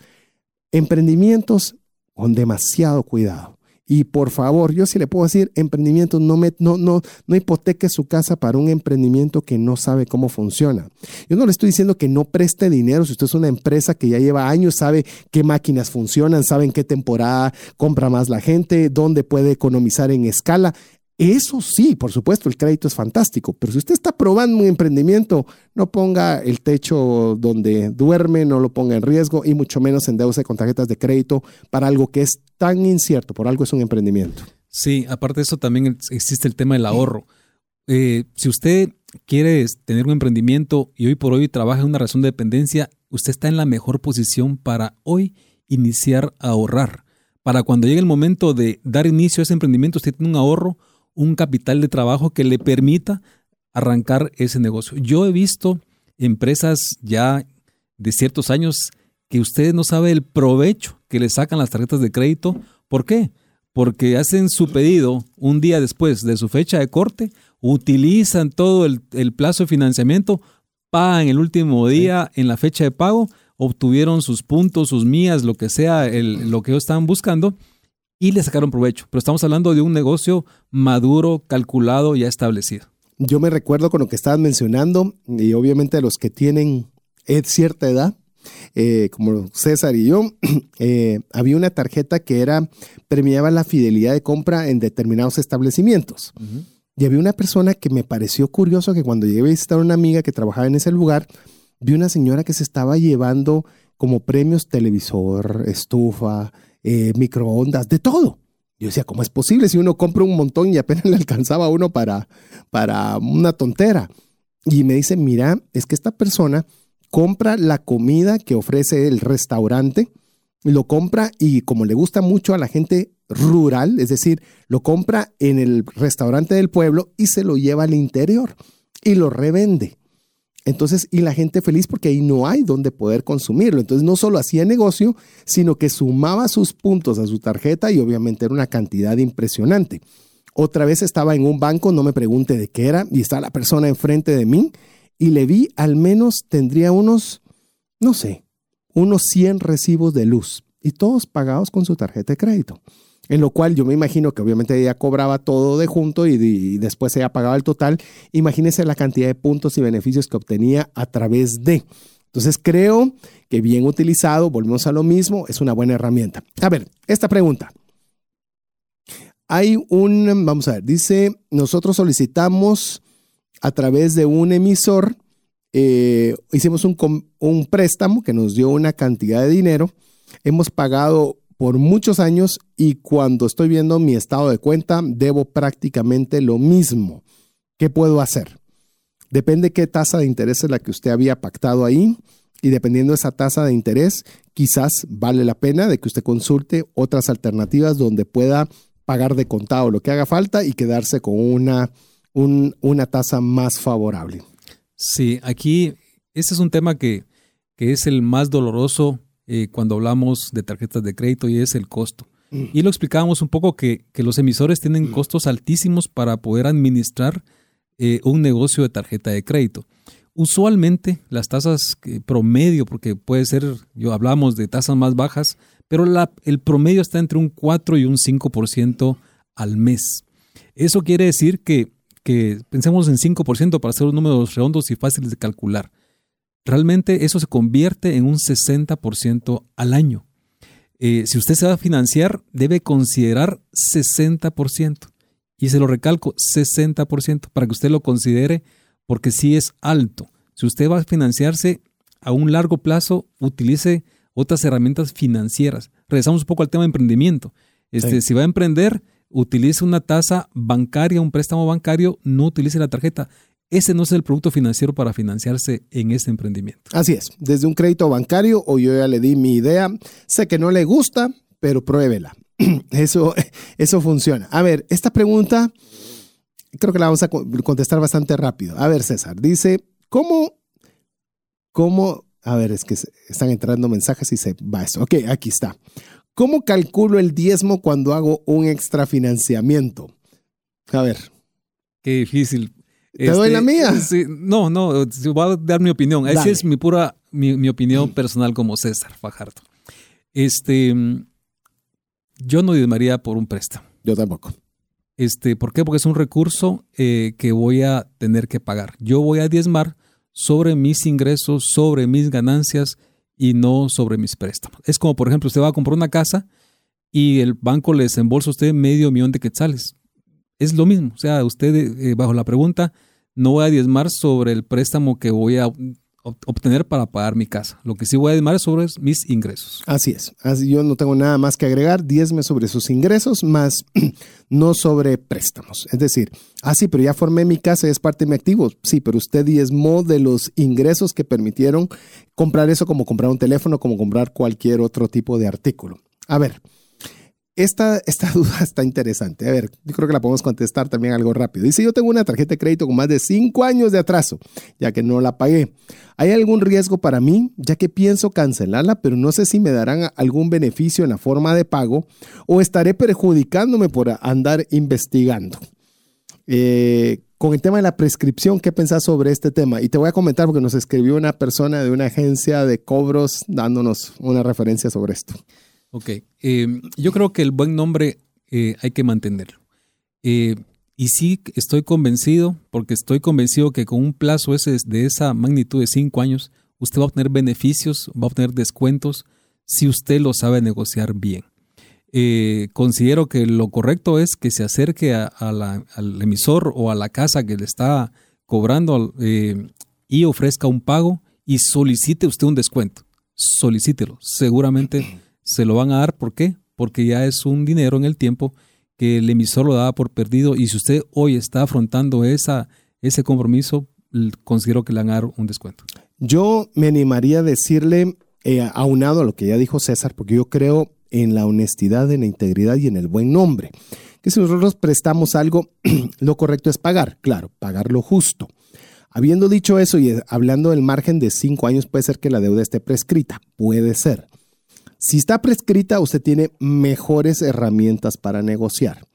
Emprendimientos con demasiado cuidado. Y por favor, yo sí le puedo decir, emprendimiento, no, me, no, no, no hipoteque su casa para un emprendimiento que no sabe cómo funciona. Yo no le estoy diciendo que no preste dinero. Si usted es una empresa que ya lleva años, sabe qué máquinas funcionan, sabe en qué temporada compra más la gente, dónde puede economizar en escala. Eso sí, por supuesto, el crédito es fantástico, pero si usted está probando un emprendimiento, no ponga el techo donde duerme, no lo ponga en riesgo y mucho menos endeude con tarjetas de crédito para algo que es tan incierto, por algo es un emprendimiento. Sí, aparte de eso también existe el tema del ahorro. Eh, si usted quiere tener un emprendimiento y hoy por hoy trabaja en una razón de dependencia, usted está en la mejor posición para hoy iniciar a ahorrar. Para cuando llegue el momento de dar inicio a ese emprendimiento, usted tiene un ahorro un capital de trabajo que le permita arrancar ese negocio. Yo he visto empresas ya de ciertos años que usted no sabe el provecho que le sacan las tarjetas de crédito. ¿Por qué? Porque hacen su pedido un día después de su fecha de corte, utilizan todo el, plazo de financiamiento, pagan el último día en la fecha de pago, obtuvieron sus puntos, sus mías, lo que sea, lo que ellos estaban buscando, y le sacaron provecho. Pero estamos hablando de un negocio maduro, calculado, ya establecido. Yo me recuerdo con lo que estabas mencionando y obviamente los que tienen cierta edad, eh, como César y yo, eh, había una tarjeta que era premiaba la fidelidad de compra en determinados establecimientos. Y había una persona que me pareció curioso que cuando llegué a visitar a una amiga que trabajaba en ese lugar, vi una señora que se estaba llevando como premios televisor, estufa, eh, microondas, de todo. Yo decía, ¿cómo es posible si uno compra un montón y apenas le alcanzaba uno para, para una tontera? Y me dice, mira, es que esta persona compra la comida que ofrece el restaurante, lo compra y como le gusta mucho a la gente rural, es decir, lo compra en el restaurante del pueblo y se lo lleva al interior y lo revende. Entonces, y la gente feliz porque ahí no hay donde poder consumirlo. Entonces, no solo hacía negocio, sino que sumaba sus puntos a su tarjeta y obviamente era una cantidad impresionante. Otra vez estaba en un banco, no me pregunte de qué era, y está la persona enfrente de mí y le vi al menos tendría unos, no sé, unos 100 recibos de luz y todos pagados con su tarjeta de crédito en lo cual yo me imagino que obviamente ella cobraba todo de junto y, después ella pagaba el total. Imagínense la cantidad de puntos y beneficios que obtenía a través de. Entonces creo que bien utilizado, volvemos a lo mismo, es una buena herramienta. A ver, esta pregunta. hay un, vamos a ver, dice, nosotros solicitamos a través de un emisor, eh, hicimos un, un préstamo que nos dio una cantidad de dinero, hemos pagado por muchos años y cuando estoy viendo mi estado de cuenta, debo prácticamente lo mismo. ¿Qué puedo hacer? Depende qué tasa de interés es la que usted había pactado ahí y dependiendo de esa tasa de interés, quizás vale la pena de que usted consulte otras alternativas donde pueda pagar de contado lo que haga falta y quedarse con una, una tasa más favorable. Sí, aquí ese es un tema que, que es el más doloroso eh, cuando hablamos de tarjetas de crédito y es el costo. Mm. Y lo explicábamos un poco que, los emisores tienen mm. costos altísimos para poder administrar eh, un negocio de tarjeta de crédito. Usualmente las tasas promedio, porque puede ser, yo hablamos de tasas más bajas, pero la, el promedio está entre un 4 y un 5% al mes. Eso quiere decir que, que pensemos en 5% para hacer los números redondos y fáciles de calcular realmente eso se convierte en un 60% al año. Eh, si usted se va a financiar, debe considerar 60%. Y se lo recalco, 60%, para que usted lo considere, porque sí es alto. Si usted va a financiarse a un largo plazo, utilice otras herramientas financieras. Regresamos un poco al tema de emprendimiento. Este, Si va a emprender, utilice una tasa bancaria, un préstamo bancario, no utilice la tarjeta ese no es el producto financiero para financiarse en este emprendimiento. Así es, desde un crédito bancario o yo ya le di mi idea, sé que no le gusta, pero pruébela. Eso, eso funciona. A ver, esta pregunta creo que la vamos a contestar bastante rápido. A ver, César, dice, ¿cómo, cómo, a ver, es que están entrando mensajes y se va esto. Ok, aquí está. ¿Cómo calculo el diezmo cuando hago un extrafinanciamiento? A ver. Qué difícil. ¿Te doy la este, mía? no, no, voy a dar mi opinión. Esa es mi pura, mi, opinión personal como César Fajardo. Este, yo no diezmaría por un préstamo. Yo tampoco. Este, ¿Por qué? Porque es un recurso eh, que voy a tener que pagar. Yo voy a diezmar sobre mis ingresos, sobre mis ganancias y no sobre mis préstamos. Es como, por ejemplo, usted va a comprar una casa y el banco le desembolsa a usted medio millón de quetzales es lo mismo. O sea, usted, eh, bajo la pregunta, no voy a diezmar sobre el préstamo que voy a obtener para pagar mi casa. Lo que sí voy a diezmar es sobre mis ingresos. Así es. Así yo no tengo nada más que agregar. Diezme sobre sus ingresos, más no sobre préstamos. Es decir, ah, sí, pero ya formé mi casa y es parte de mi activo. Sí, pero usted diezmó de los ingresos que permitieron comprar eso como comprar un teléfono, como comprar cualquier otro tipo de artículo. A ver, esta, esta duda está interesante. A ver, yo creo que la podemos contestar también algo rápido. Dice, yo tengo una tarjeta de crédito con más de cinco años de atraso, ya que no la pagué. ¿Hay algún riesgo para mí, ya que pienso cancelarla, pero no sé si me darán algún beneficio en la forma de pago o estaré perjudicándome por andar investigando? Eh, con el tema de la prescripción, ¿qué pensás sobre este tema? Y te voy a comentar porque nos escribió una persona de una agencia de cobros dándonos una referencia sobre esto. Ok, eh, yo creo que el buen nombre eh, hay que mantenerlo. Eh, y sí estoy convencido, porque estoy convencido que con un plazo ese de esa magnitud de cinco años, usted va a obtener beneficios, va a obtener descuentos, si usted lo sabe negociar bien. considero que lo correcto es que se acerque al emisor o a la casa que le está cobrando y ofrezca un pago y solicite usted un descuento. Solicítelo. Seguramente se lo van a dar. ¿Por qué? Porque ya es un dinero en el tiempo que el emisor lo daba por perdido y si usted hoy está afrontando esa, ese compromiso, considero que le van a dar un descuento. Yo me animaría a decirle, eh, aunado a lo que ya dijo César, porque yo creo en la honestidad, en la integridad y en el buen nombre. Que si nosotros prestamos algo, lo correcto es pagar, claro, pagar lo justo. Habiendo dicho eso y hablando del margen de cinco años, puede ser que la deuda esté prescrita, puede ser. Si está prescrita, usted tiene mejores herramientas para negociar.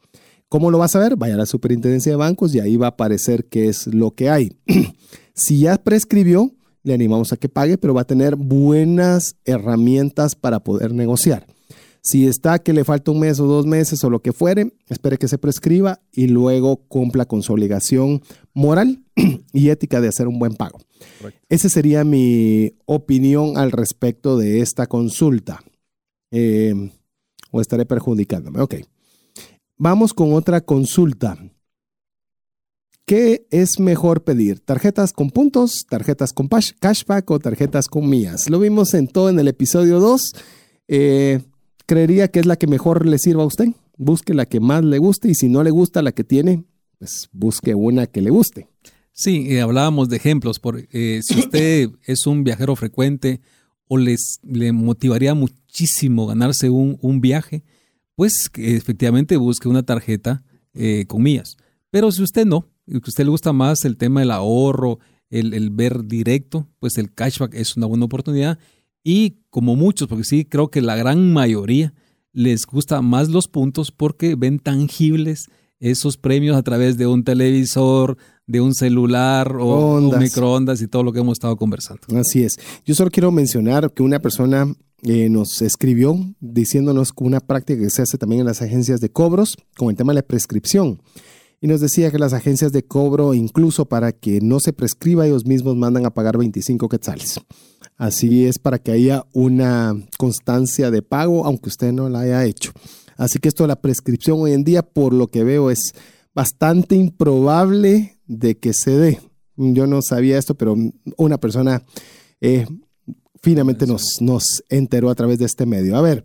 ¿Cómo lo va a saber? Vaya a la superintendencia de bancos y ahí va a aparecer qué es lo que hay. si ya prescribió, le animamos a que pague, pero va a tener buenas herramientas para poder negociar. Si está que le falta un mes o dos meses o lo que fuere, espere que se prescriba y luego cumpla con su obligación moral y ética de hacer un buen pago. Esa sería mi opinión al respecto de esta consulta. Em, o estaré perjudicándome. Ok. vamos con otra consulta. ¿Qué es mejor pedir? ¿Tarjetas con puntos, tarjetas con cashback o tarjetas con mías? Lo vimos en todo en el episodio 2. Eh, ¿Creería que es la que mejor le sirva a usted? Busque la que más le guste y si no le gusta la que tiene, pues busque una que le guste. Sí, eh, hablábamos de ejemplos. Por, eh, si usted es un viajero frecuente o les, le motivaría muchísimo ganarse un, viaje, pues efectivamente busque una tarjeta con mías. Pero si usted no, que a usted le gusta más el tema del ahorro, el, ver directo, pues el cashback es una buena oportunidad. Y como muchos, porque sí, creo que la gran mayoría les gusta más los puntos porque ven tangibles esos premios a través de un televisor, de un celular o un microondas y todo lo que hemos estado conversando. Así es. Yo solo quiero mencionar que una persona eh, nos escribió diciéndonos una práctica que se hace también en las agencias de cobros con el tema de la prescripción y nos decía que las agencias de cobro, incluso para que no se prescriba, ellos mismos mandan a pagar 25 quetzales. Así es para que haya una constancia de pago, aunque usted no la haya hecho. Así que esto de la prescripción hoy en día, por lo que veo, es bastante improbable de que se dé. Yo no sabía esto, pero una persona eh, finalmente nos, nos enteró a través de este medio. A ver,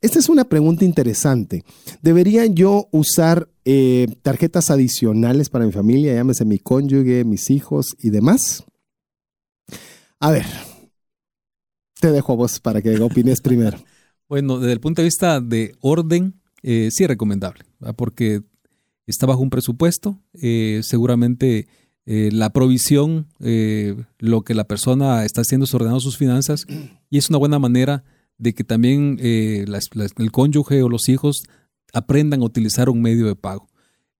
esta es una pregunta interesante. ¿Debería yo usar eh, tarjetas adicionales para mi familia, llámese mi cónyuge, mis hijos y demás? A ver, te dejo a vos para que opines primero. Bueno, desde el punto de vista de orden, eh, sí es recomendable, porque está bajo un presupuesto, eh, seguramente eh, la provisión, eh, lo que la persona está haciendo es ordenando sus finanzas y es una buena manera de que también el cónyuge o los hijos aprendan a utilizar un medio de pago.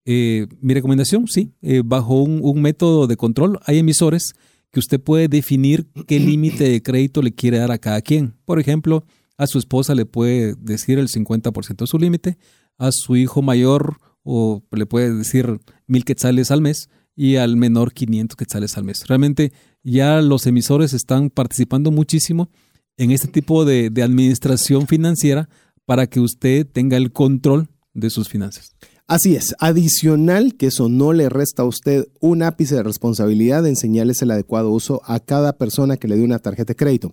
mi recomendación, sí, bajo un, un, método de control hay emisores que usted puede definir qué límite de crédito le quiere dar a cada quien. Por ejemplo, a su esposa le puede decir el 50% de su límite, a su hijo mayor o le puede decir mil quetzales al mes, y al menor 500 quetzales al mes. Realmente ya los emisores están participando muchísimo en este tipo de, administración financiera para que usted tenga el control de sus finanzas. Así es, adicional que eso no le resta a usted un ápice de responsabilidad de enseñarles el adecuado uso a cada persona que le dé una tarjeta de crédito.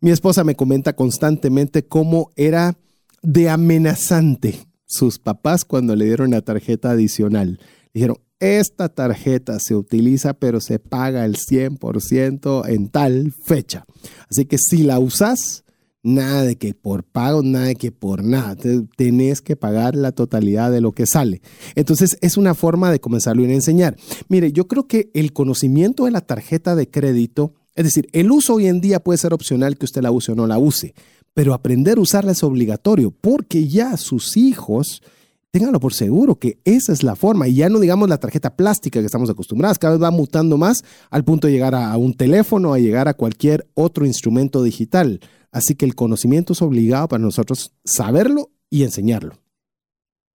Mi esposa me comenta constantemente cómo era de amenazante sus papás cuando le dieron la tarjeta adicional. Dijeron, esta tarjeta se utiliza pero se paga el 100% en tal fecha. Así que si la usas, nada de que por pago, nada de que por nada. Tenés que pagar la totalidad de lo que sale. Entonces es una forma de comenzarlo a enseñar. Mire, yo creo que el conocimiento de la tarjeta de crédito, es decir, el uso hoy en día puede ser opcional que usted la use o no la use, pero aprender a usarla es obligatorio porque ya sus hijos ténganlo por seguro que esa es la forma. Y ya no digamos la tarjeta plástica que estamos acostumbrados, cada vez va mutando más al punto de llegar a, un teléfono, a llegar a cualquier otro instrumento digital. Así que el conocimiento es obligado para nosotros saberlo y enseñarlo.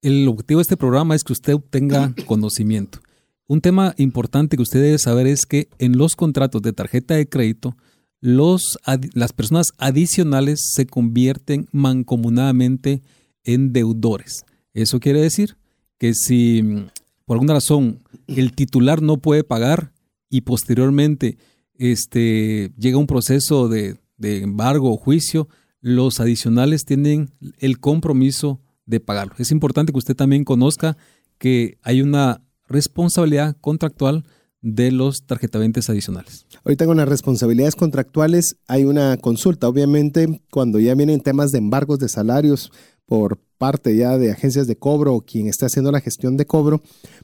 El objetivo de este programa es que usted obtenga conocimiento. Un tema importante que usted debe saber es que en los contratos de tarjeta de crédito, los, las personas adicionales se convierten mancomunadamente en deudores. Eso quiere decir que si mm, por alguna razón el titular no puede pagar y posteriormente este, llega un proceso de, embargo o juicio, los adicionales tienen el compromiso de pagarlo. Es importante que usted también conozca que hay una responsabilidad contractual de los tarjetaventes adicionales. Ahorita con las responsabilidades contractuales hay una consulta. Obviamente, cuando ya vienen temas de embargos de salarios por parte ya de agencias de cobro o quien esté haciendo la gestión de cobro,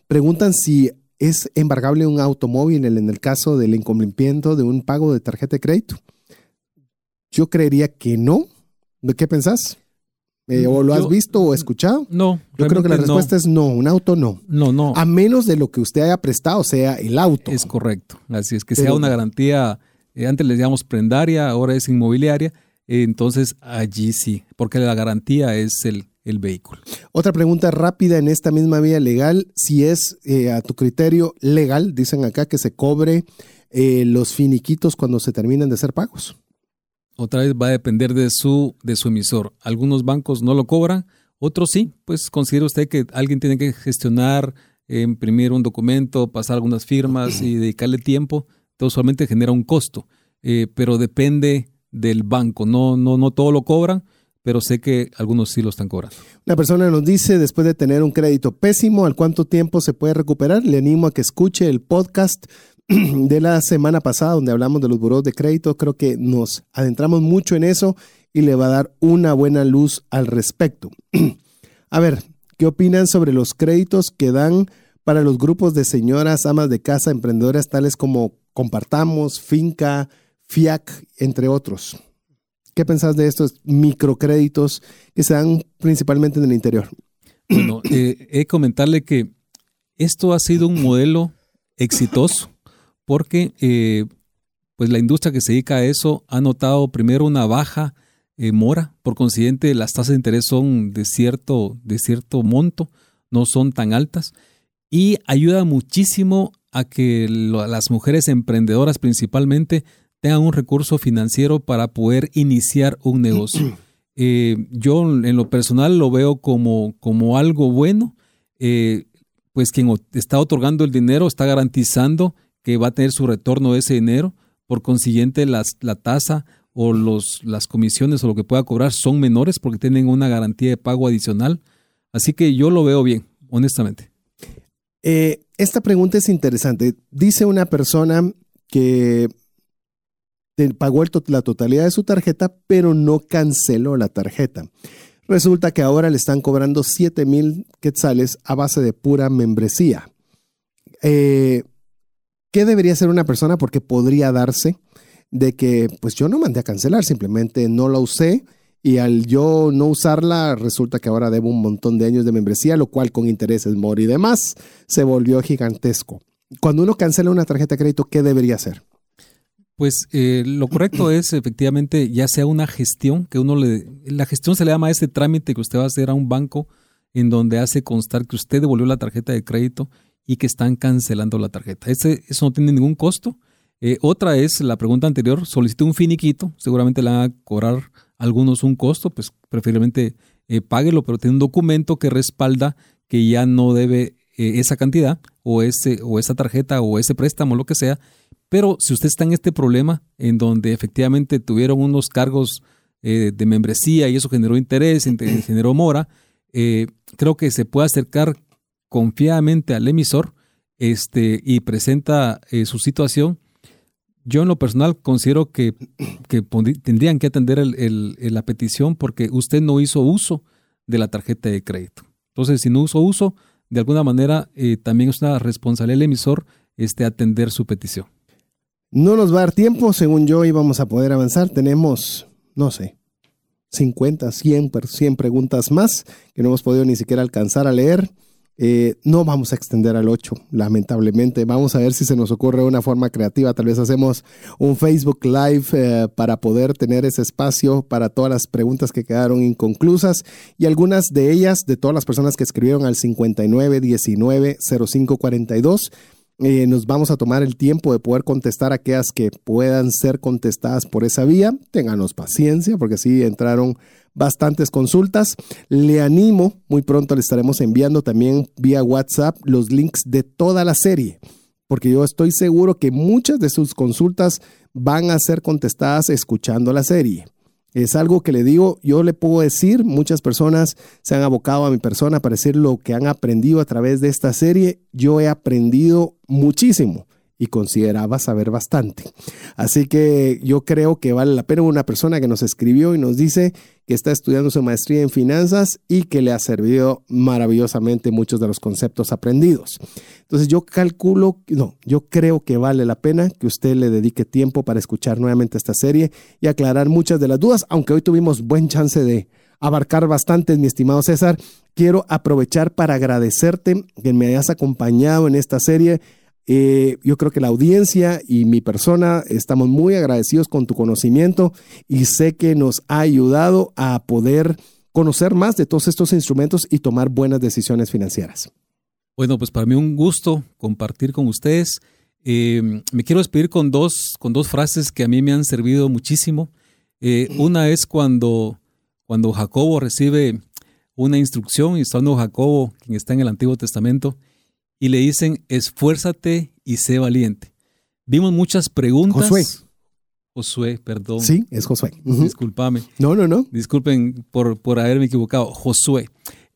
preguntan si es embargable un automóvil en el caso del incumplimiento de un pago de tarjeta de crédito. Yo creería que no. ¿De qué pensás? Eh, ¿O lo has visto o escuchado? No. Yo creo que la respuesta es no, un auto no. No, no. A menos de lo que usted haya prestado sea el auto. Es correcto. Así es, que sea una garantía, eh, antes le llamamos prendaria, ahora es inmobiliaria, entonces allí sí, porque la garantía es el, el vehículo. Otra pregunta rápida en esta misma vía legal, si es eh, a tu criterio legal, dicen acá que se cobre eh, los finiquitos cuando se terminan de hacer pagos. Otra vez va a depender de su, de su emisor. Algunos bancos no lo cobran, Otros sí, pues considera usted que alguien tiene que gestionar, imprimir un documento, pasar algunas firmas y dedicarle tiempo. Entonces solamente genera un costo, eh, pero depende del banco. No, no, no todo lo cobran, pero sé que algunos sí lo están cobrando. Una persona nos dice, después de tener un crédito pésimo, ¿al cuánto tiempo se puede recuperar? Le animo a que escuche el podcast de la semana pasada donde hablamos de los buros de crédito. Creo que nos adentramos mucho en eso y le va a dar una buena luz al respecto. a ver, ¿qué opinan sobre los créditos que dan para los grupos de señoras, amas de casa, emprendedoras tales como Compartamos, Finca, FIAC, entre otros? ¿Qué pensás de estos microcréditos que se dan principalmente en el interior? Bueno, eh, he comentarle que esto ha sido un modelo exitoso porque eh, pues la industria que se dedica a eso ha notado primero una baja eh, mora, por consiguiente las tasas de interés son de cierto, de cierto monto, no son tan altas, y ayuda muchísimo a que las mujeres emprendedoras principalmente tengan un recurso financiero para poder iniciar un negocio. Eh, yo en lo personal lo veo como, como algo bueno, eh, pues quien está otorgando el dinero está garantizando que va a tener su retorno ese dinero, por consiguiente la tasa o los, las comisiones o lo que pueda cobrar son menores porque tienen una garantía de pago adicional. Así que yo lo veo bien, honestamente. Eh, esta pregunta es interesante. Dice una persona que pagó la totalidad de su tarjeta, pero no canceló la tarjeta. Resulta que ahora le están cobrando 7 mil quetzales a base de pura membresía. Eh, ¿Qué debería hacer una persona? Porque podría darse de que pues yo no mandé a cancelar, simplemente no la usé y al yo no usarla resulta que ahora debo un montón de años de membresía, lo cual con intereses mor y demás se volvió gigantesco. Cuando uno cancela una tarjeta de crédito, ¿qué debería hacer? Pues eh, lo correcto es efectivamente ya sea una gestión que uno le... La gestión se le llama ese trámite que usted va a hacer a un banco en donde hace constar que usted devolvió la tarjeta de crédito y que están cancelando la tarjeta. Ese, eso no tiene ningún costo eh, otra es la pregunta anterior, solicité un finiquito, seguramente le van a cobrar algunos un costo, pues preferiblemente eh, páguelo, pero tiene un documento que respalda que ya no debe eh, esa cantidad o, ese, o esa tarjeta o ese préstamo, lo que sea. Pero si usted está en este problema en donde efectivamente tuvieron unos cargos de membresía y eso generó interés, generó mora, creo que se puede acercar confiadamente al emisor este, y presenta su situación yo en lo personal considero que, tendrían que atender la petición porque usted no hizo uso de la tarjeta de crédito. Entonces, si no hizo uso, de alguna manera eh, también es una responsabilidad del emisor este, atender su petición. No nos va a dar tiempo, según yo íbamos a poder avanzar. Tenemos, no sé, 50, 100, 100 preguntas más que no hemos podido ni siquiera alcanzar a leer. Eh, no vamos a extender al 8, lamentablemente. Vamos a ver si se nos ocurre una forma creativa. Tal vez hacemos un Facebook Live eh, para poder tener ese espacio para todas las preguntas que quedaron inconclusas y algunas de ellas, de todas las personas que escribieron al 59190542. Eh, nos vamos a tomar el tiempo de poder contestar aquellas que puedan ser contestadas por esa vía. Ténganos paciencia porque sí entraron bastantes consultas. Le animo, muy pronto le estaremos enviando también vía WhatsApp los links de toda la serie, porque yo estoy seguro que muchas de sus consultas van a ser contestadas escuchando la serie. Es algo que le digo, yo le puedo decir, muchas personas se han abocado a mi persona para decir lo que han aprendido a través de esta serie. Yo he aprendido muchísimo y consideraba saber bastante. Así que yo creo que vale la pena una persona que nos escribió y nos dice que está estudiando su maestría en finanzas y que le ha servido maravillosamente muchos de los conceptos aprendidos. Entonces yo calculo, no, yo creo que vale la pena que usted le dedique tiempo para escuchar nuevamente esta serie y aclarar muchas de las dudas, aunque hoy tuvimos buen chance de abarcar bastante, mi estimado César. Quiero aprovechar para agradecerte que me hayas acompañado en esta serie eh, yo creo que la audiencia y mi persona estamos muy agradecidos con tu conocimiento y sé que nos ha ayudado a poder conocer más de todos estos instrumentos y tomar buenas decisiones financieras. Bueno, pues para mí un gusto compartir con ustedes. Eh, me quiero despedir con dos, con dos frases que a mí me han servido muchísimo. Eh, una es cuando, cuando Jacobo recibe una instrucción, y está hablando Jacobo, quien está en el Antiguo Testamento, y le dicen, esfuérzate y sé valiente. Vimos muchas preguntas. Josué. Josué, perdón. Sí, es Josué. Disculpame. No, no, no. Disculpen por, por haberme equivocado. Josué.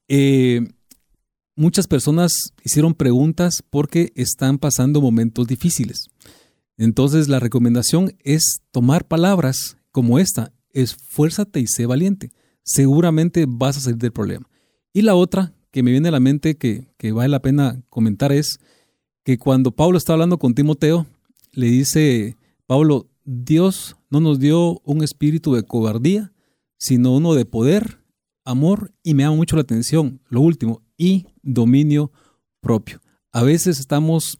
Eh, muchas personas hicieron preguntas porque están pasando momentos difíciles. Entonces la recomendación es tomar palabras como esta. Esfuérzate y sé valiente. Seguramente vas a salir del problema. Y la otra que me viene a la mente que, vale la pena comentar es que cuando Pablo está hablando con Timoteo, le dice, Pablo, Dios no nos dio un espíritu de cobardía, sino uno de poder, amor y me llama mucho la atención, lo último, y dominio propio. A veces estamos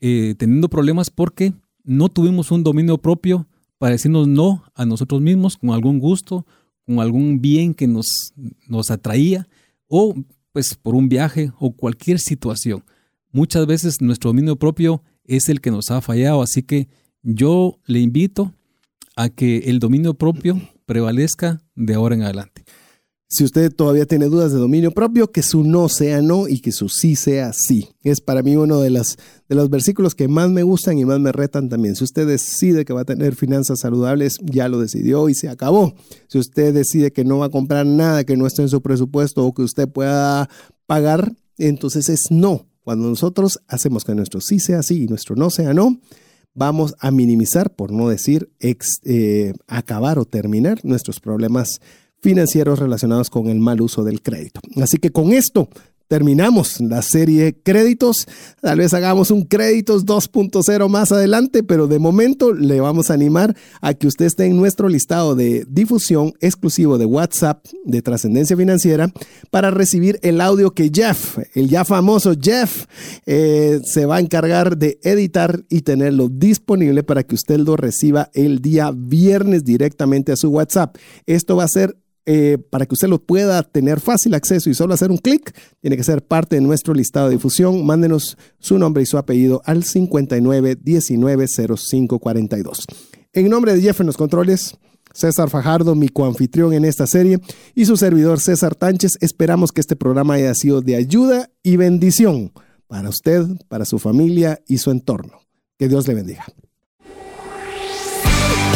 eh, teniendo problemas porque no tuvimos un dominio propio para decirnos no a nosotros mismos con algún gusto, con algún bien que nos, nos atraía o pues por un viaje o cualquier situación. Muchas veces nuestro dominio propio es el que nos ha fallado, así que yo le invito a que el dominio propio prevalezca de ahora en adelante. Si usted todavía tiene dudas de dominio propio, que su no sea no y que su sí sea sí. Es para mí uno de, las, de los versículos que más me gustan y más me retan también. Si usted decide que va a tener finanzas saludables, ya lo decidió y se acabó. Si usted decide que no va a comprar nada que no esté en su presupuesto o que usted pueda pagar, entonces es no. Cuando nosotros hacemos que nuestro sí sea sí y nuestro no sea no, vamos a minimizar, por no decir ex- eh, acabar o terminar nuestros problemas relacionados con el mal uso del crédito. Así que con esto terminamos la serie créditos. Tal vez hagamos un créditos 2.0 más adelante, pero de momento le vamos a animar a que usted esté en nuestro listado de difusión exclusivo de WhatsApp de trascendencia financiera para recibir el audio que Jeff, el ya famoso Jeff, eh, se va a encargar de editar y tenerlo disponible para que usted lo reciba el día viernes directamente a su WhatsApp. Esto va a ser eh, para que usted lo pueda tener fácil acceso y solo hacer un clic, tiene que ser parte de nuestro listado de difusión. Mándenos su nombre y su apellido al 59 19 05 42. En nombre de Jeff en los controles, César Fajardo, mi coanfitrión en esta serie, y su servidor César Tánchez, esperamos que este programa haya sido de ayuda y bendición para usted, para su familia y su entorno. Que Dios le bendiga.